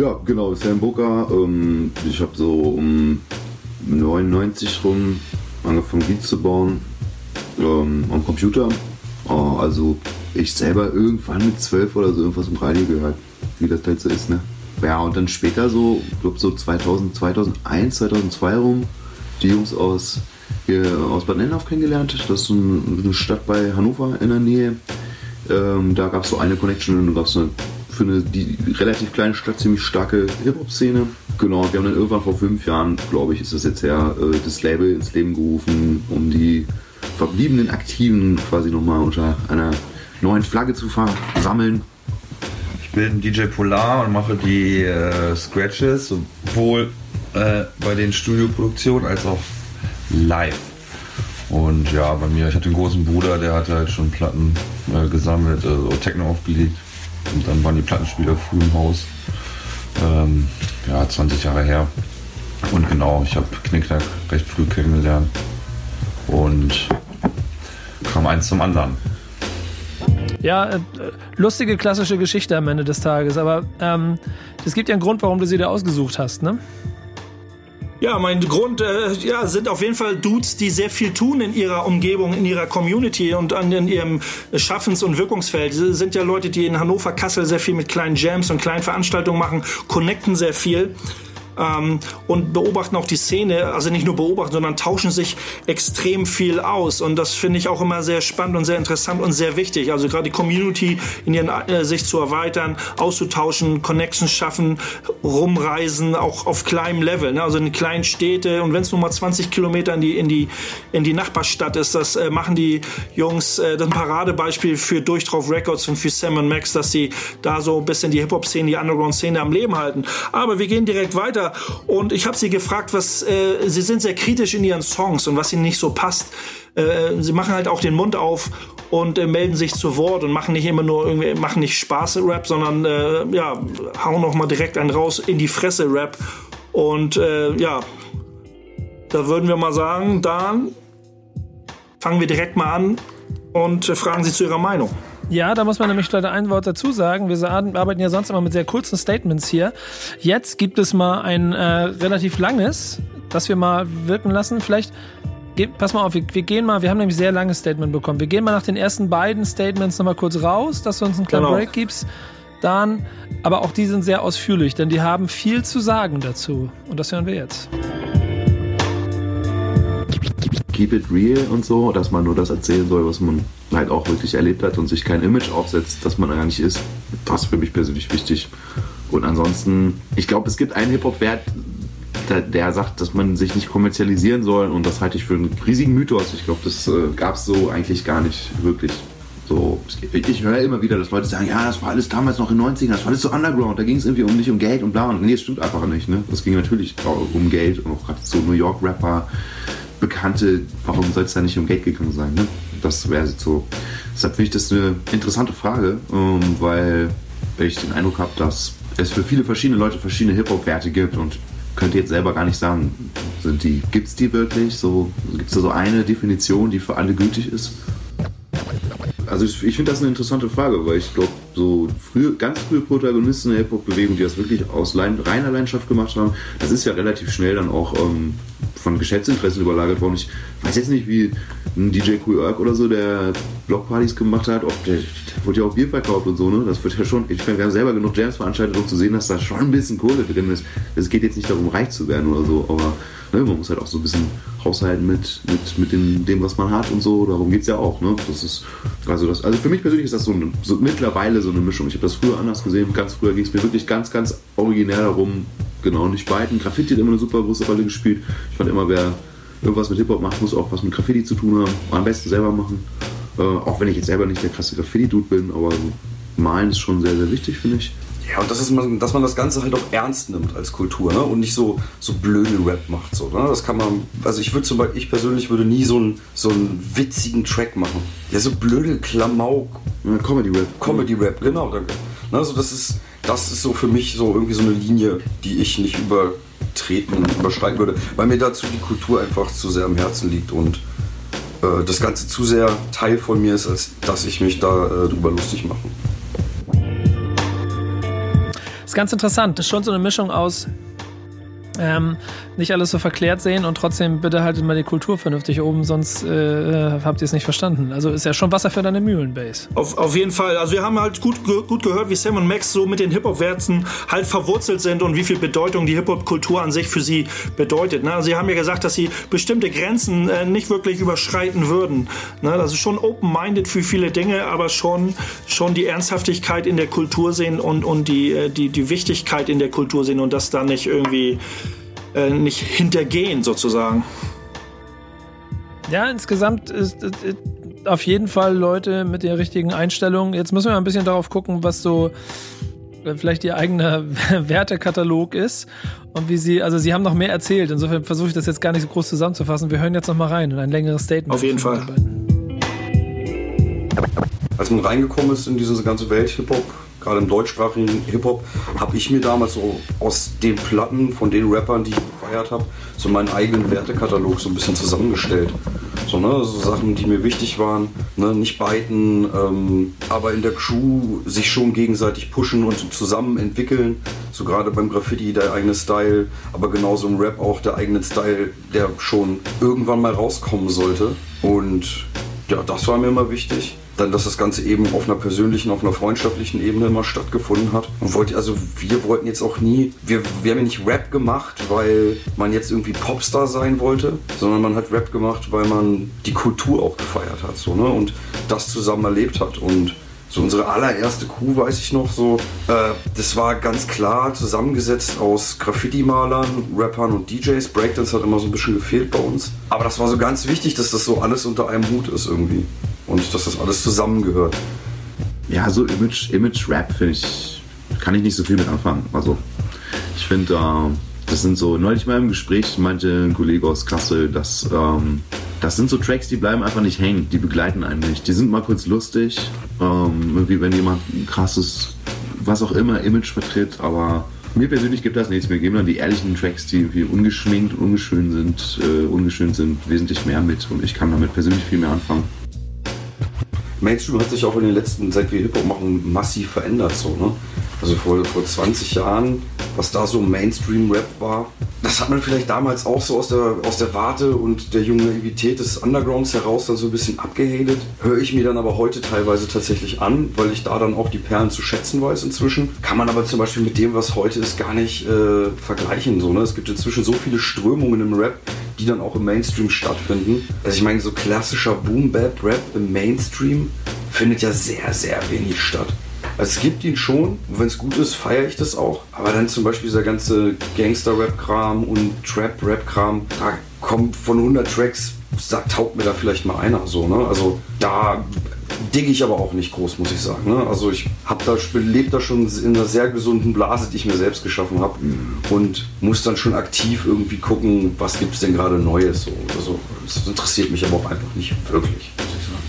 Ja, genau, Sam Booker. Ähm, ich habe so um 99 rum angefangen Beats zu bauen ähm, am Computer. Oh, also ich selber irgendwann mit 12 oder so irgendwas im Radio gehört, wie das halt so ist, ne? Ja, und dann später so, ich glaube so 2000, 2001, 2002 rum, die Jungs aus, hier, aus Bad Nennendorf kennengelernt. Das ist so ein- eine Stadt bei Hannover in der Nähe. Ähm, da gab es so eine Connection und da gab es für eine die relativ kleine Stadt ziemlich starke Hip-Hop-Szene. Genau, wir haben dann irgendwann vor fünf Jahren, glaube ich, ist das jetzt her, äh, das Label ins Leben gerufen, um die verbliebenen Aktiven quasi nochmal unter einer neuen Flagge zu versammeln. Ich bin DJ Polar und mache die äh, Scratches sowohl äh, bei den Studioproduktionen als auch live. Und ja, bei mir, ich hatte einen großen Bruder, der hatte halt schon Platten äh, gesammelt, also Techno aufgelegt. Und dann waren die Plattenspieler früh im Haus. Ähm, ja, 20 Jahre her. Und genau, ich habe Knickknack recht früh kennengelernt. Und kam eins zum anderen. Ja, äh, lustige klassische Geschichte am Ende des Tages, aber ähm, es gibt ja einen Grund, warum du sie da ausgesucht hast, ne? Ja, mein Grund äh, ja, sind auf jeden Fall Dudes, die sehr viel tun in ihrer Umgebung, in ihrer Community und an in ihrem Schaffens- und Wirkungsfeld. Sie sind ja Leute, die in Hannover, Kassel sehr viel mit kleinen Jams und kleinen Veranstaltungen machen, connecten sehr viel ähm, und beobachten auch die Szene, also nicht nur beobachten, sondern tauschen sich extrem viel aus. Und das finde ich auch immer sehr spannend und sehr interessant und sehr wichtig. Also gerade die Community in ihren äh, sich zu erweitern, auszutauschen, Connections schaffen, rumreisen, auch auf kleinem Level, ne? also in kleinen Städte. Und wenn es nur mal 20 Kilometer in die, in die, in die Nachbarstadt ist, das äh, machen die Jungs, äh, das ein Paradebeispiel für Durchdrauf Records und für Sam Max, dass sie da so ein bisschen die Hip-Hop-Szene, die Underground-Szene am Leben halten. Aber wir gehen direkt weiter weiter. Und ich habe sie gefragt, was äh, sie sind sehr kritisch in ihren Songs und was ihnen nicht so passt. Äh, sie machen halt auch den Mund auf und äh, melden sich zu Wort und machen nicht immer nur irgendwie machen nicht Spaß Rap, sondern äh, ja hauen noch mal direkt einen raus in die Fresse Rap. Und äh, ja, da würden wir mal sagen, dann fangen wir direkt mal an und äh, fragen Sie zu Ihrer Meinung. Ja, da muss man nämlich leider ein Wort dazu sagen. Wir arbeiten ja sonst immer mit sehr kurzen Statements hier. Jetzt gibt es mal ein äh, relativ langes, das wir mal wirken lassen. Vielleicht, pass mal auf, wir, wir, gehen mal, wir haben nämlich sehr langes Statement bekommen. Wir gehen mal nach den ersten beiden Statements nochmal kurz raus, dass du uns einen kleinen genau. Break gibst. Dann, aber auch die sind sehr ausführlich, denn die haben viel zu sagen dazu. Und das hören wir jetzt keep it real und so, dass man nur das erzählen soll, was man halt auch wirklich erlebt hat und sich kein Image aufsetzt, das man gar nicht ist. Das ist für mich persönlich wichtig. Und ansonsten, ich glaube, es gibt einen Hip-Hop-Wert, der, der, sagt, dass man sich nicht kommerzialisieren soll und das halte ich für einen riesigen Mythos. Ich glaube, das äh, gab es so eigentlich gar nicht wirklich. So, ich höre immer wieder, dass Leute sagen, ja, das war alles damals noch in den 90ern, das war alles so underground, da ging es irgendwie um nicht um Geld und bla. Und nee, das stimmt einfach nicht. Ne? Das ging natürlich um Geld und auch gerade so New York-Rapper, Bekannte, warum soll es da nicht um Geld gegangen sein? Ne? Das wäre so. Deshalb finde ich das eine interessante Frage, ähm, weil ich den Eindruck habe, dass es für viele verschiedene Leute verschiedene Hip-Hop-Werte gibt und könnte jetzt selber gar nicht sagen, sind die, gibt es die wirklich? So, gibt es da so eine Definition, die für alle gültig ist? Also ich, ich finde das eine interessante Frage, weil ich glaube, so frühe, ganz frühe Protagonisten der Hip-Hop-Bewegung, die das wirklich aus reiner Leidenschaft gemacht haben, das ist ja relativ schnell dann auch ähm, von Geschäftsinteressen überlagert worden. Ich weiß jetzt nicht, wie ein DJ Cool Erk oder so, der Blockpartys gemacht hat, ob der, der wurde ja auch Bier verkauft und so, ne? Das wird ja schon, ich meine, wir haben selber genug Jams veranstaltet, um zu sehen, dass da schon ein bisschen Kohle drin ist. Es geht jetzt nicht darum, reich zu werden oder so, aber ne, man muss halt auch so ein bisschen haushalten mit, mit, mit dem, dem, was man hat und so. Darum geht es ja auch, ne? Das ist, also das, also für mich persönlich ist das so, eine, so mittlerweile so eine Mischung. Ich habe das früher anders gesehen. Ganz früher ging es mir wirklich ganz, ganz originär darum, genau, nicht beiden. Graffiti hat immer eine super große Rolle gespielt. Ich fand immer, wer irgendwas mit Hip-Hop macht, muss auch was mit Graffiti zu tun haben. Am besten selber machen. Äh, auch wenn ich jetzt selber nicht der krasse Graffiti-Dude bin, aber malen ist schon sehr, sehr wichtig, finde ich. Ja, und das ist, dass man das Ganze halt auch ernst nimmt als Kultur ne? und nicht so, so blöde Rap macht. So, ne? Das kann man, also ich würde zum Beispiel, ich persönlich würde nie so einen, so einen witzigen Track machen. Ja, so blöde Klamauk. Ja, Comedy Rap. Comedy Rap, genau, danke. Ne? Also das ist, das ist so für mich so irgendwie so eine Linie, die ich nicht übertreten, überschreiten würde, weil mir dazu die Kultur einfach zu sehr am Herzen liegt und äh, das Ganze zu sehr Teil von mir ist, als dass ich mich da äh, drüber lustig mache. Das ist ganz interessant. Das ist schon so eine Mischung aus ähm, nicht alles so verklärt sehen und trotzdem bitte haltet mal die Kultur vernünftig oben, sonst äh, habt ihr es nicht verstanden. Also ist ja schon Wasser für deine Mühlen, Base. Auf, auf jeden Fall. Also wir haben halt gut, gut gehört, wie Sam und Max so mit den Hip-Hop-Werten halt verwurzelt sind und wie viel Bedeutung die Hip-Hop-Kultur an sich für sie bedeutet. Ne? Sie haben ja gesagt, dass sie bestimmte Grenzen äh, nicht wirklich überschreiten würden. Ne? Das ist schon open-minded für viele Dinge, aber schon, schon die Ernsthaftigkeit in der Kultur sehen und, und die, äh, die, die Wichtigkeit in der Kultur sehen und das dann nicht irgendwie äh, nicht hintergehen sozusagen. Ja, insgesamt ist, ist, ist auf jeden Fall Leute mit der richtigen Einstellung. Jetzt müssen wir ein bisschen darauf gucken, was so vielleicht ihr eigener Wertekatalog ist und wie sie, also sie haben noch mehr erzählt. Insofern versuche ich das jetzt gar nicht so groß zusammenzufassen. Wir hören jetzt noch mal rein und ein längeres Statement. Auf jeden Fall. Als man reingekommen ist in diese ganze Welt Hip-Hop, gerade im deutschsprachigen Hip-Hop, habe ich mir damals so aus den Platten von den Rappern, die ich gefeiert habe, so meinen eigenen Wertekatalog so ein bisschen zusammengestellt. So, ne, so Sachen, die mir wichtig waren, ne, nicht beiten, ähm, aber in der Crew sich schon gegenseitig pushen und zusammen entwickeln. So gerade beim Graffiti der eigene Style, aber genauso im Rap auch der eigene Style, der schon irgendwann mal rauskommen sollte. Und ja, das war mir immer wichtig dann, dass das Ganze eben auf einer persönlichen, auf einer freundschaftlichen Ebene immer stattgefunden hat. Und wollte, also wir wollten jetzt auch nie, wir, wir haben ja nicht Rap gemacht, weil man jetzt irgendwie Popstar sein wollte, sondern man hat Rap gemacht, weil man die Kultur auch gefeiert hat, so, ne? Und das zusammen erlebt hat. Und so unsere allererste Crew, weiß ich noch, so, äh, das war ganz klar zusammengesetzt aus Graffiti-Malern, Rappern und DJs. Breakdance hat immer so ein bisschen gefehlt bei uns. Aber das war so ganz wichtig, dass das so alles unter einem Hut ist irgendwie und dass das alles zusammengehört. Ja, so Image, Image finde ich, kann ich nicht so viel mit anfangen. Also ich finde, äh, das sind so, neulich mal im Gespräch meinte ein Kollege aus Kassel, dass ähm, das sind so Tracks, die bleiben einfach nicht hängen, die begleiten einen nicht. Die sind mal kurz lustig, ähm, irgendwie wenn jemand ein krasses, was auch immer, Image vertritt, aber mir persönlich gibt das nichts. Mir geben dann die ehrlichen Tracks, die irgendwie ungeschminkt ungeschön sind, äh, ungeschön sind, wesentlich mehr mit und ich kann damit persönlich viel mehr anfangen. Mainstream hat sich auch in den letzten, seit wir Hip-Hop machen, massiv verändert. So, ne? Also vor, vor 20 Jahren, was da so Mainstream-Rap war, das hat man vielleicht damals auch so aus der, aus der Warte und der jungen Naivität des Undergrounds heraus dann so ein bisschen abgehatet. Höre ich mir dann aber heute teilweise tatsächlich an, weil ich da dann auch die Perlen zu schätzen weiß inzwischen. Kann man aber zum Beispiel mit dem, was heute ist, gar nicht äh, vergleichen. So, ne? Es gibt inzwischen so viele Strömungen im Rap, die dann auch im Mainstream stattfinden. Also ich meine, so klassischer Boom-Bap-Rap im Mainstream findet ja sehr, sehr wenig statt. Also es gibt ihn schon, wenn es gut ist, feiere ich das auch. Aber dann zum Beispiel dieser ganze Gangster-Rap-Kram und Trap-Rap-Kram, da kommt von 100 Tracks, sagt, taugt mir da vielleicht mal einer so. Ne? Also da digge ich aber auch nicht groß, muss ich sagen. Ne? Also ich hab da, lebe da schon in einer sehr gesunden Blase, die ich mir selbst geschaffen habe und muss dann schon aktiv irgendwie gucken, was gibt es denn gerade Neues. So. Also das interessiert mich aber auch einfach nicht wirklich, muss ich sagen.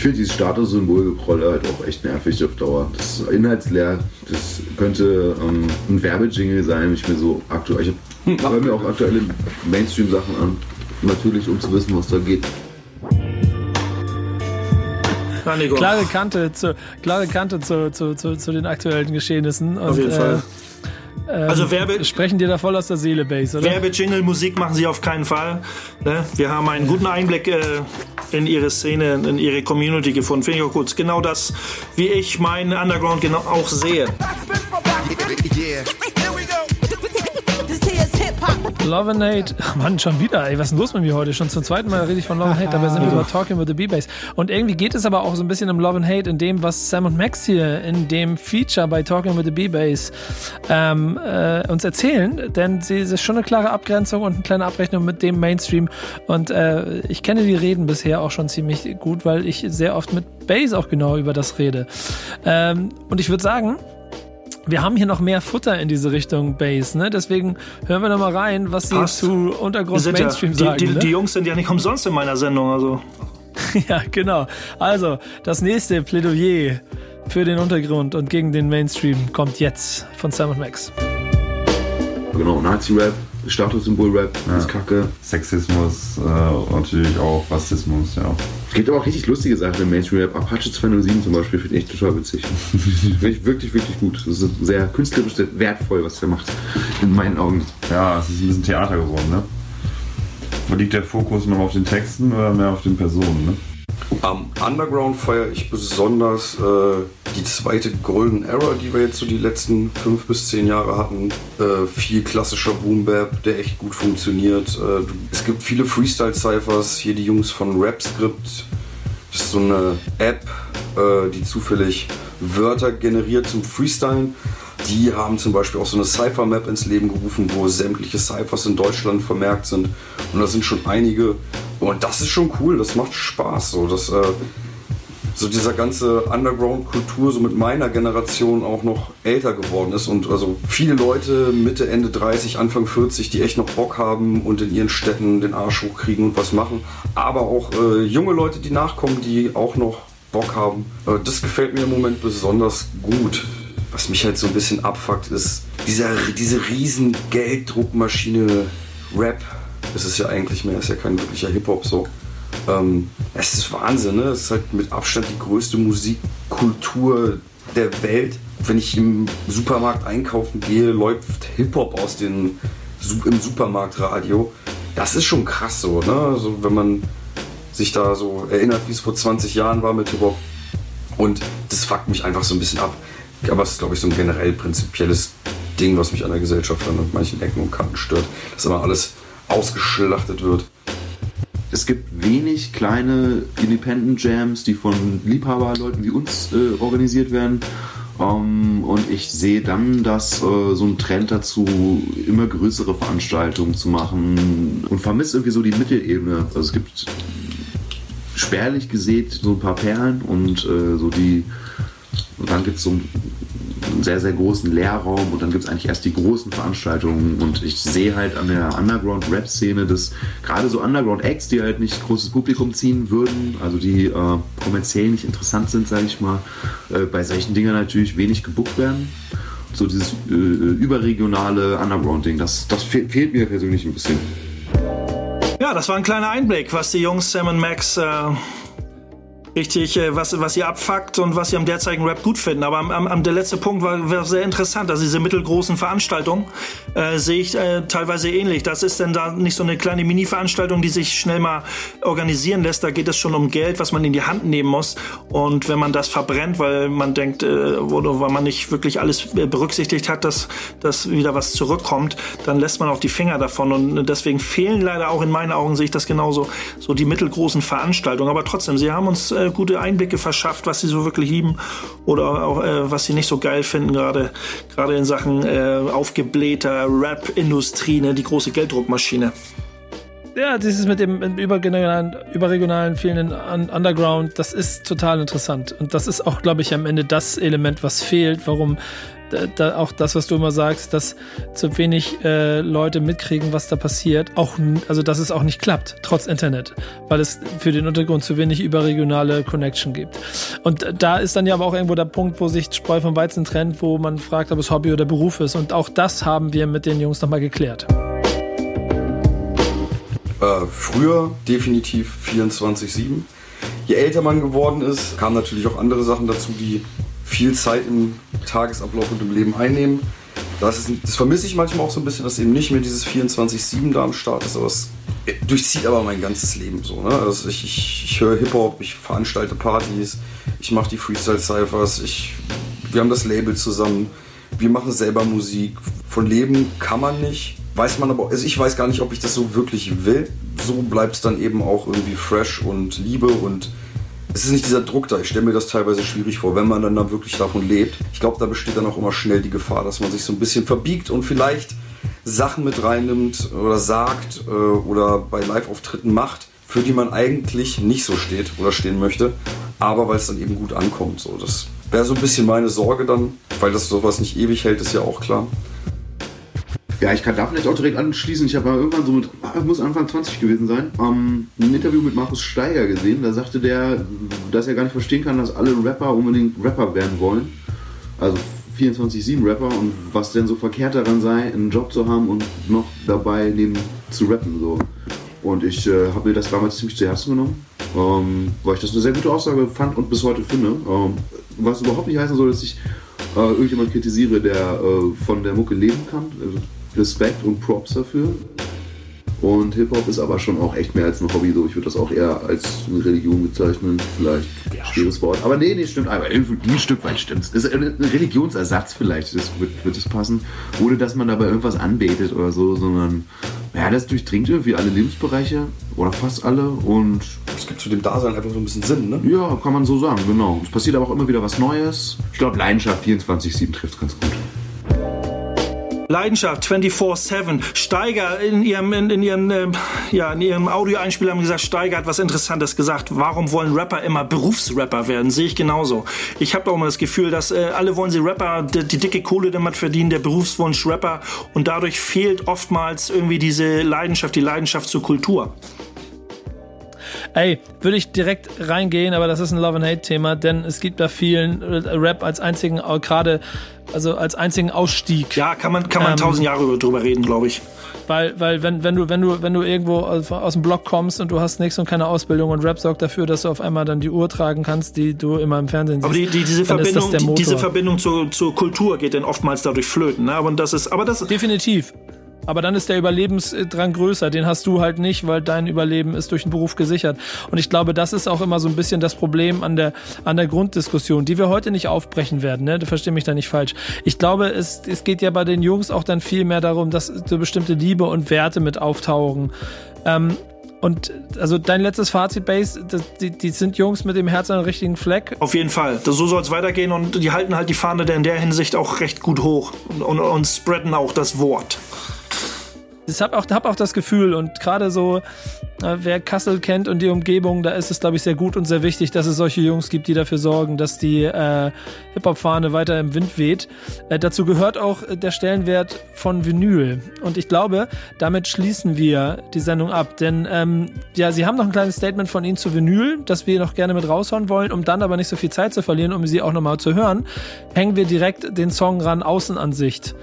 Ich finde dieses Statussymbolgerolle halt auch echt nervig auf Dauer. Das ist inhaltsleer. Das könnte ähm, ein Werbejingle sein, wenn ich mir so aktuell. Ich höre mir auch aktuelle Mainstream-Sachen an. Natürlich, um zu wissen, was da geht. Klare Kante, zu, klare Kante zu, zu, zu, zu den aktuellen Geschehnissen. Und, Auf jeden Fall. Ähm, Also Werbe- sprechen dir da voll aus der Seele, Base, oder? Werbejingle, Musik machen sie auf keinen Fall. Ne? Wir haben einen guten Einblick äh, in ihre Szene, in ihre Community gefunden. Finde ich auch gut. Genau das, wie ich meinen Underground genau auch sehe. Love and Hate. Mann, schon wieder. Ey, was ist denn los mit mir heute? Schon zum zweiten Mal rede ich von Love and Hate, dabei sind wir über Talking with the B-Bass. Und irgendwie geht es aber auch so ein bisschen um Love and Hate in dem, was Sam und Max hier in dem Feature bei Talking with the B-Bass ähm, äh, uns erzählen. Denn sie es ist schon eine klare Abgrenzung und eine kleine Abrechnung mit dem Mainstream. Und äh, ich kenne die Reden bisher auch schon ziemlich gut, weil ich sehr oft mit Bass auch genau über das rede. Ähm, und ich würde sagen, wir haben hier noch mehr Futter in diese Richtung Bass, ne? Deswegen hören wir noch mal rein, was sie Passt. zu Untergrund sind ja, Mainstream die, sagen. die, ne? die Jungs sind ja nicht umsonst in meiner Sendung. Also. ja, genau. Also, das nächste Plädoyer für den Untergrund und gegen den Mainstream kommt jetzt von Sam und Max. Genau, Nazi-Rap, Statussymbol-Rap, ist kacke. Sexismus, äh, natürlich auch Rassismus, ja. Es gibt aber auch richtig lustige Sachen im Mainstream-Rap. Apache 207 zum Beispiel finde ich total witzig. finde ich wirklich, wirklich gut. Das ist sehr künstlerisch sehr wertvoll, was er macht. In meinen Augen. Ja, es ist ein bisschen Theater geworden, ne? Wo liegt der Fokus noch auf den Texten oder mehr auf den Personen, ne? Am Underground feiere ich besonders äh, die zweite Golden Era, die wir jetzt so die letzten fünf bis zehn Jahre hatten. Äh, viel klassischer Boom der echt gut funktioniert. Äh, es gibt viele Freestyle-Cyphers, hier die Jungs von RapScript. Das ist so eine App, äh, die zufällig Wörter generiert zum Freestylen. Die haben zum Beispiel auch so eine Cypher-Map ins Leben gerufen, wo sämtliche Cyphers in Deutschland vermerkt sind. Und da sind schon einige. Und das ist schon cool, das macht Spaß. So, das, äh, so dieser ganze Underground-Kultur so mit meiner Generation auch noch älter geworden ist und also viele Leute Mitte, Ende 30, Anfang 40, die echt noch Bock haben und in ihren Städten den Arsch hochkriegen und was machen, aber auch äh, junge Leute, die nachkommen, die auch noch Bock haben. Äh, das gefällt mir im Moment besonders gut. Was mich halt so ein bisschen abfuckt, ist dieser, diese riesen Gelddruckmaschine Rap. Das ist ja eigentlich mehr, ist ja kein wirklicher Hip-Hop so. Ähm, es ist Wahnsinn, ne? Es ist halt mit Abstand die größte Musikkultur der Welt. Wenn ich im Supermarkt einkaufen gehe, läuft Hip-Hop aus dem im Supermarktradio. Das ist schon krass so, ne? Also wenn man sich da so erinnert, wie es vor 20 Jahren war mit Hip-Hop. Und das fuckt mich einfach so ein bisschen ab. Aber es ist, glaube ich, so ein generell prinzipielles Ding, was mich an der Gesellschaft an manchen Ecken und Kanten stört. Dass immer alles ausgeschlachtet wird. Es gibt wenig kleine Independent Jams, die von Liebhaberleuten wie uns äh, organisiert werden. Um, ähm, und ich sehe dann, dass äh, so ein Trend dazu, immer größere Veranstaltungen zu machen und vermisse irgendwie so die Mittelebene. Also es gibt spärlich gesät so ein paar Perlen und äh, so die und dann gibt es so einen sehr, sehr großen Leerraum und dann gibt es eigentlich erst die großen Veranstaltungen und ich sehe halt an der Underground-Rap-Szene, dass gerade so Underground-Acts, die halt nicht großes Publikum ziehen würden, also die äh, kommerziell nicht interessant sind, sage ich mal, äh, bei solchen Dingen natürlich wenig gebuckt werden. So dieses äh, überregionale Underground-Ding, das, das fehlt mir persönlich ein bisschen. Ja, das war ein kleiner Einblick, was die Jungs Sam und Max äh, richtig, äh, was, was ihr abfuckt und was sie am derzeitigen Rap gut finden. Aber am, am, der letzte Punkt war, war sehr interessant. Also diese mittelgroßen Veranstaltungen äh, sehe ich äh, teilweise ähnlich. Das ist denn da nicht so eine kleine Mini-Veranstaltung, die sich schnell mal organisieren lässt. Da geht es schon um Geld, was man in die Hand nehmen muss. Und wenn man das verbrennt, weil man denkt, äh, oder weil man nicht wirklich alles äh, berücksichtigt hat, dass, dass wieder was zurückkommt, dann lässt man auch die Finger davon. Und deswegen fehlen leider auch in meinen Augen, sehe ich das genauso, so die mittelgroßen Veranstaltungen. Aber trotzdem, sie haben uns äh, gute Einblicke verschafft, was sie so wirklich lieben oder auch äh, was sie nicht so geil finden, gerade gerade in Sachen äh, aufgeblähter Rap-Industrie, ne, die große Gelddruckmaschine. Ja, dieses mit dem überregionalen, überregionalen fehlenden Underground, das ist total interessant. Und das ist auch, glaube ich, am Ende das Element, was fehlt, warum da, auch das, was du immer sagst, dass zu wenig äh, Leute mitkriegen, was da passiert, auch also dass es auch nicht klappt, trotz Internet, weil es für den Untergrund zu wenig überregionale Connection gibt. Und da ist dann ja aber auch irgendwo der Punkt, wo sich Spreu vom Weizen trennt, wo man fragt, ob es Hobby oder Beruf ist. Und auch das haben wir mit den Jungs nochmal geklärt. Äh, früher definitiv 24-7. Je älter man geworden ist, kamen natürlich auch andere Sachen dazu, die viel Zeit im Tagesablauf und im Leben einnehmen. Das, ist, das vermisse ich manchmal auch so ein bisschen, dass eben nicht mehr dieses 24-7 da am Start ist, aber es durchzieht aber mein ganzes Leben so. Ne? Also ich, ich, ich höre Hip-Hop, ich veranstalte Partys, ich mache die Freestyle-Cyphers, wir haben das Label zusammen, wir machen selber Musik. Von Leben kann man nicht, weiß man aber, also ich weiß gar nicht, ob ich das so wirklich will. So bleibt es dann eben auch irgendwie fresh und Liebe und es ist nicht dieser Druck da. Ich stelle mir das teilweise schwierig vor, wenn man dann da wirklich davon lebt. Ich glaube, da besteht dann auch immer schnell die Gefahr, dass man sich so ein bisschen verbiegt und vielleicht Sachen mit reinnimmt oder sagt äh, oder bei Live-Auftritten macht, für die man eigentlich nicht so steht oder stehen möchte, aber weil es dann eben gut ankommt. So, das wäre so ein bisschen meine Sorge dann, weil das sowas nicht ewig hält, ist ja auch klar. Ja, ich kann da vielleicht auch direkt anschließen. Ich habe irgendwann so mit, ah, muss Anfang 20 gewesen sein, ähm, ein Interview mit Markus Steiger gesehen. Da sagte der, dass er gar nicht verstehen kann, dass alle Rapper unbedingt Rapper werden wollen. Also 24-7 Rapper und was denn so verkehrt daran sei, einen Job zu haben und noch dabei neben zu rappen. So. Und ich äh, habe mir das damals ziemlich zu Herzen genommen, ähm, weil ich das eine sehr gute Aussage fand und bis heute finde. Ähm, was überhaupt nicht heißen soll, dass ich äh, irgendjemand kritisiere, der äh, von der Mucke leben kann. Respekt und Props dafür. Und Hip-Hop ist aber schon auch echt mehr als ein Hobby. So, ich würde das auch eher als eine Religion bezeichnen. Vielleicht ja, schweres Wort. Aber nee, nee, stimmt. Aber ein Stück weit stimmt es. Ist ein Religionsersatz vielleicht, das wird, wird es passen. Ohne dass man dabei irgendwas anbetet oder so, sondern ja, das durchdringt irgendwie alle Lebensbereiche oder fast alle. Und es gibt zu dem Dasein einfach so ein bisschen Sinn, ne? Ja, kann man so sagen, genau. Es passiert aber auch immer wieder was Neues. Ich glaube, Leidenschaft 24-7 trifft ganz gut. Leidenschaft 24-7. Steiger in ihrem, in, in ihrem, äh, ja, in ihrem Audioeinspieler haben gesagt, Steiger hat was Interessantes gesagt. Warum wollen Rapper immer Berufsrapper werden? Sehe ich genauso. Ich habe auch immer das Gefühl, dass äh, alle wollen sie Rapper, die, die dicke Kohle damit verdienen, der Berufswunsch Rapper. Und dadurch fehlt oftmals irgendwie diese Leidenschaft, die Leidenschaft zur Kultur. Ey, würde ich direkt reingehen, aber das ist ein Love and Hate Thema, denn es gibt da vielen Rap als einzigen, gerade also als einzigen Ausstieg. Ja, kann man kann man ähm, tausend Jahre drüber reden, glaube ich. Weil, weil wenn, wenn du wenn du wenn du irgendwo aus dem Block kommst und du hast nichts und keine Ausbildung und Rap sorgt dafür, dass du auf einmal dann die Uhr tragen kannst, die du immer im Fernsehen siehst. Aber die, die, diese Verbindung, die, diese Verbindung zur, zur Kultur geht dann oftmals dadurch flöten. Ne? Aber das ist, aber das definitiv. Aber dann ist der Überlebensdrang größer. Den hast du halt nicht, weil dein Überleben ist durch den Beruf gesichert. Und ich glaube, das ist auch immer so ein bisschen das Problem an der, an der Grunddiskussion, die wir heute nicht aufbrechen werden. Ne? Verstehst mich da nicht falsch. Ich glaube, es, es geht ja bei den Jungs auch dann viel mehr darum, dass so bestimmte Liebe und Werte mit auftauchen. Ähm, und also dein letztes Fazit, Base, die, die sind Jungs mit dem Herz an den richtigen Fleck. Auf jeden Fall. So soll es weitergehen und die halten halt die Fahne in der Hinsicht auch recht gut hoch und, und, und spreaden auch das Wort. Ich habe auch, hab auch das Gefühl und gerade so, äh, wer Kassel kennt und die Umgebung, da ist es, glaube ich, sehr gut und sehr wichtig, dass es solche Jungs gibt, die dafür sorgen, dass die äh, Hip-Hop-Fahne weiter im Wind weht. Äh, dazu gehört auch der Stellenwert von Vinyl. Und ich glaube, damit schließen wir die Sendung ab. Denn ähm, ja, Sie haben noch ein kleines Statement von Ihnen zu Vinyl, das wir noch gerne mit raushauen wollen, um dann aber nicht so viel Zeit zu verlieren, um sie auch nochmal zu hören, hängen wir direkt den Song ran Außenansicht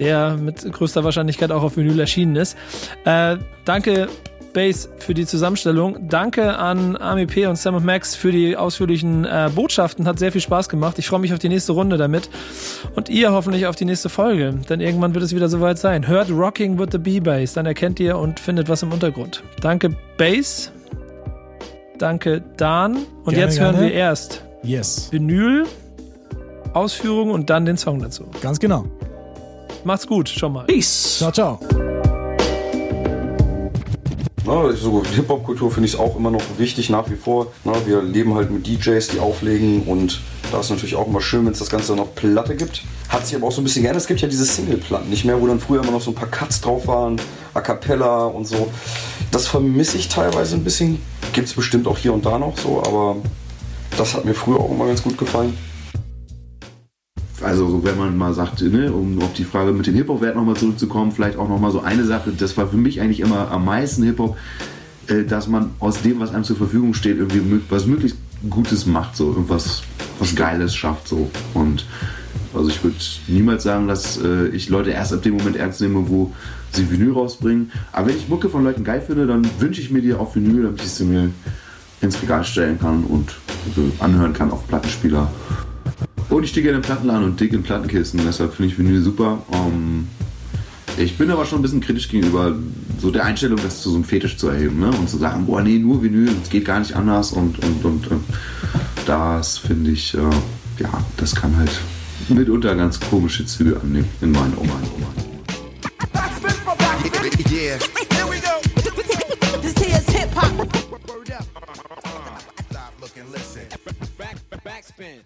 der mit größter Wahrscheinlichkeit auch auf Vinyl erschienen ist. Äh, danke Base für die Zusammenstellung. Danke an Army P und Sam und Max für die ausführlichen äh, Botschaften. Hat sehr viel Spaß gemacht. Ich freue mich auf die nächste Runde damit. Und ihr hoffentlich auf die nächste Folge. Denn irgendwann wird es wieder soweit sein. Hört Rocking with the B-Bass. Dann erkennt ihr und findet was im Untergrund. Danke Bass. Danke Dan. Und gerne, jetzt hören gerne. wir erst yes. Vinyl, Ausführung und dann den Song dazu. Ganz genau. Macht's gut, schon mal. Peace. Ciao, ciao. Na, so Hip-Hop-Kultur finde ich auch immer noch wichtig nach wie vor. Na, wir leben halt mit DJs, die auflegen und da ist natürlich auch immer schön, wenn es das Ganze noch Platte gibt. Hat sich aber auch so ein bisschen geändert. Es gibt ja diese Single-Platten, nicht mehr, wo dann früher immer noch so ein paar Cuts drauf waren, A Cappella und so. Das vermisse ich teilweise ein bisschen. Gibt es bestimmt auch hier und da noch so, aber das hat mir früher auch immer ganz gut gefallen also wenn man mal sagt, ne, um auf die Frage mit den Hip-Hop-Werten nochmal zurückzukommen, vielleicht auch nochmal so eine Sache, das war für mich eigentlich immer am meisten Hip-Hop, äh, dass man aus dem, was einem zur Verfügung steht, irgendwie was möglichst Gutes macht, so irgendwas was Geiles schafft so und also ich würde niemals sagen, dass äh, ich Leute erst ab dem Moment ernst nehme, wo sie Vinyl rausbringen. Aber wenn ich Mucke von Leuten geil finde, dann wünsche ich mir die auf Vinyl, damit ich sie mir ins Regal stellen kann und anhören kann auf Plattenspieler. Und ich stehe gerne im Plattenladen und dick in Plattenkisten, deshalb finde ich Vinyl super. Um, ähm, ich bin aber schon ein bisschen kritisch gegenüber so der Einstellung, das zu so einem Fetisch zu erheben ne? und zu sagen, boah, nee, nur Vinyl, es geht gar nicht anders und, und, und äh, das finde ich, äh, ja, das kann halt mitunter ganz komische Züge annehmen in meinen Augen. Yeah. Here we go. This here's hip hop. Stop, look and listen. Back, backspin.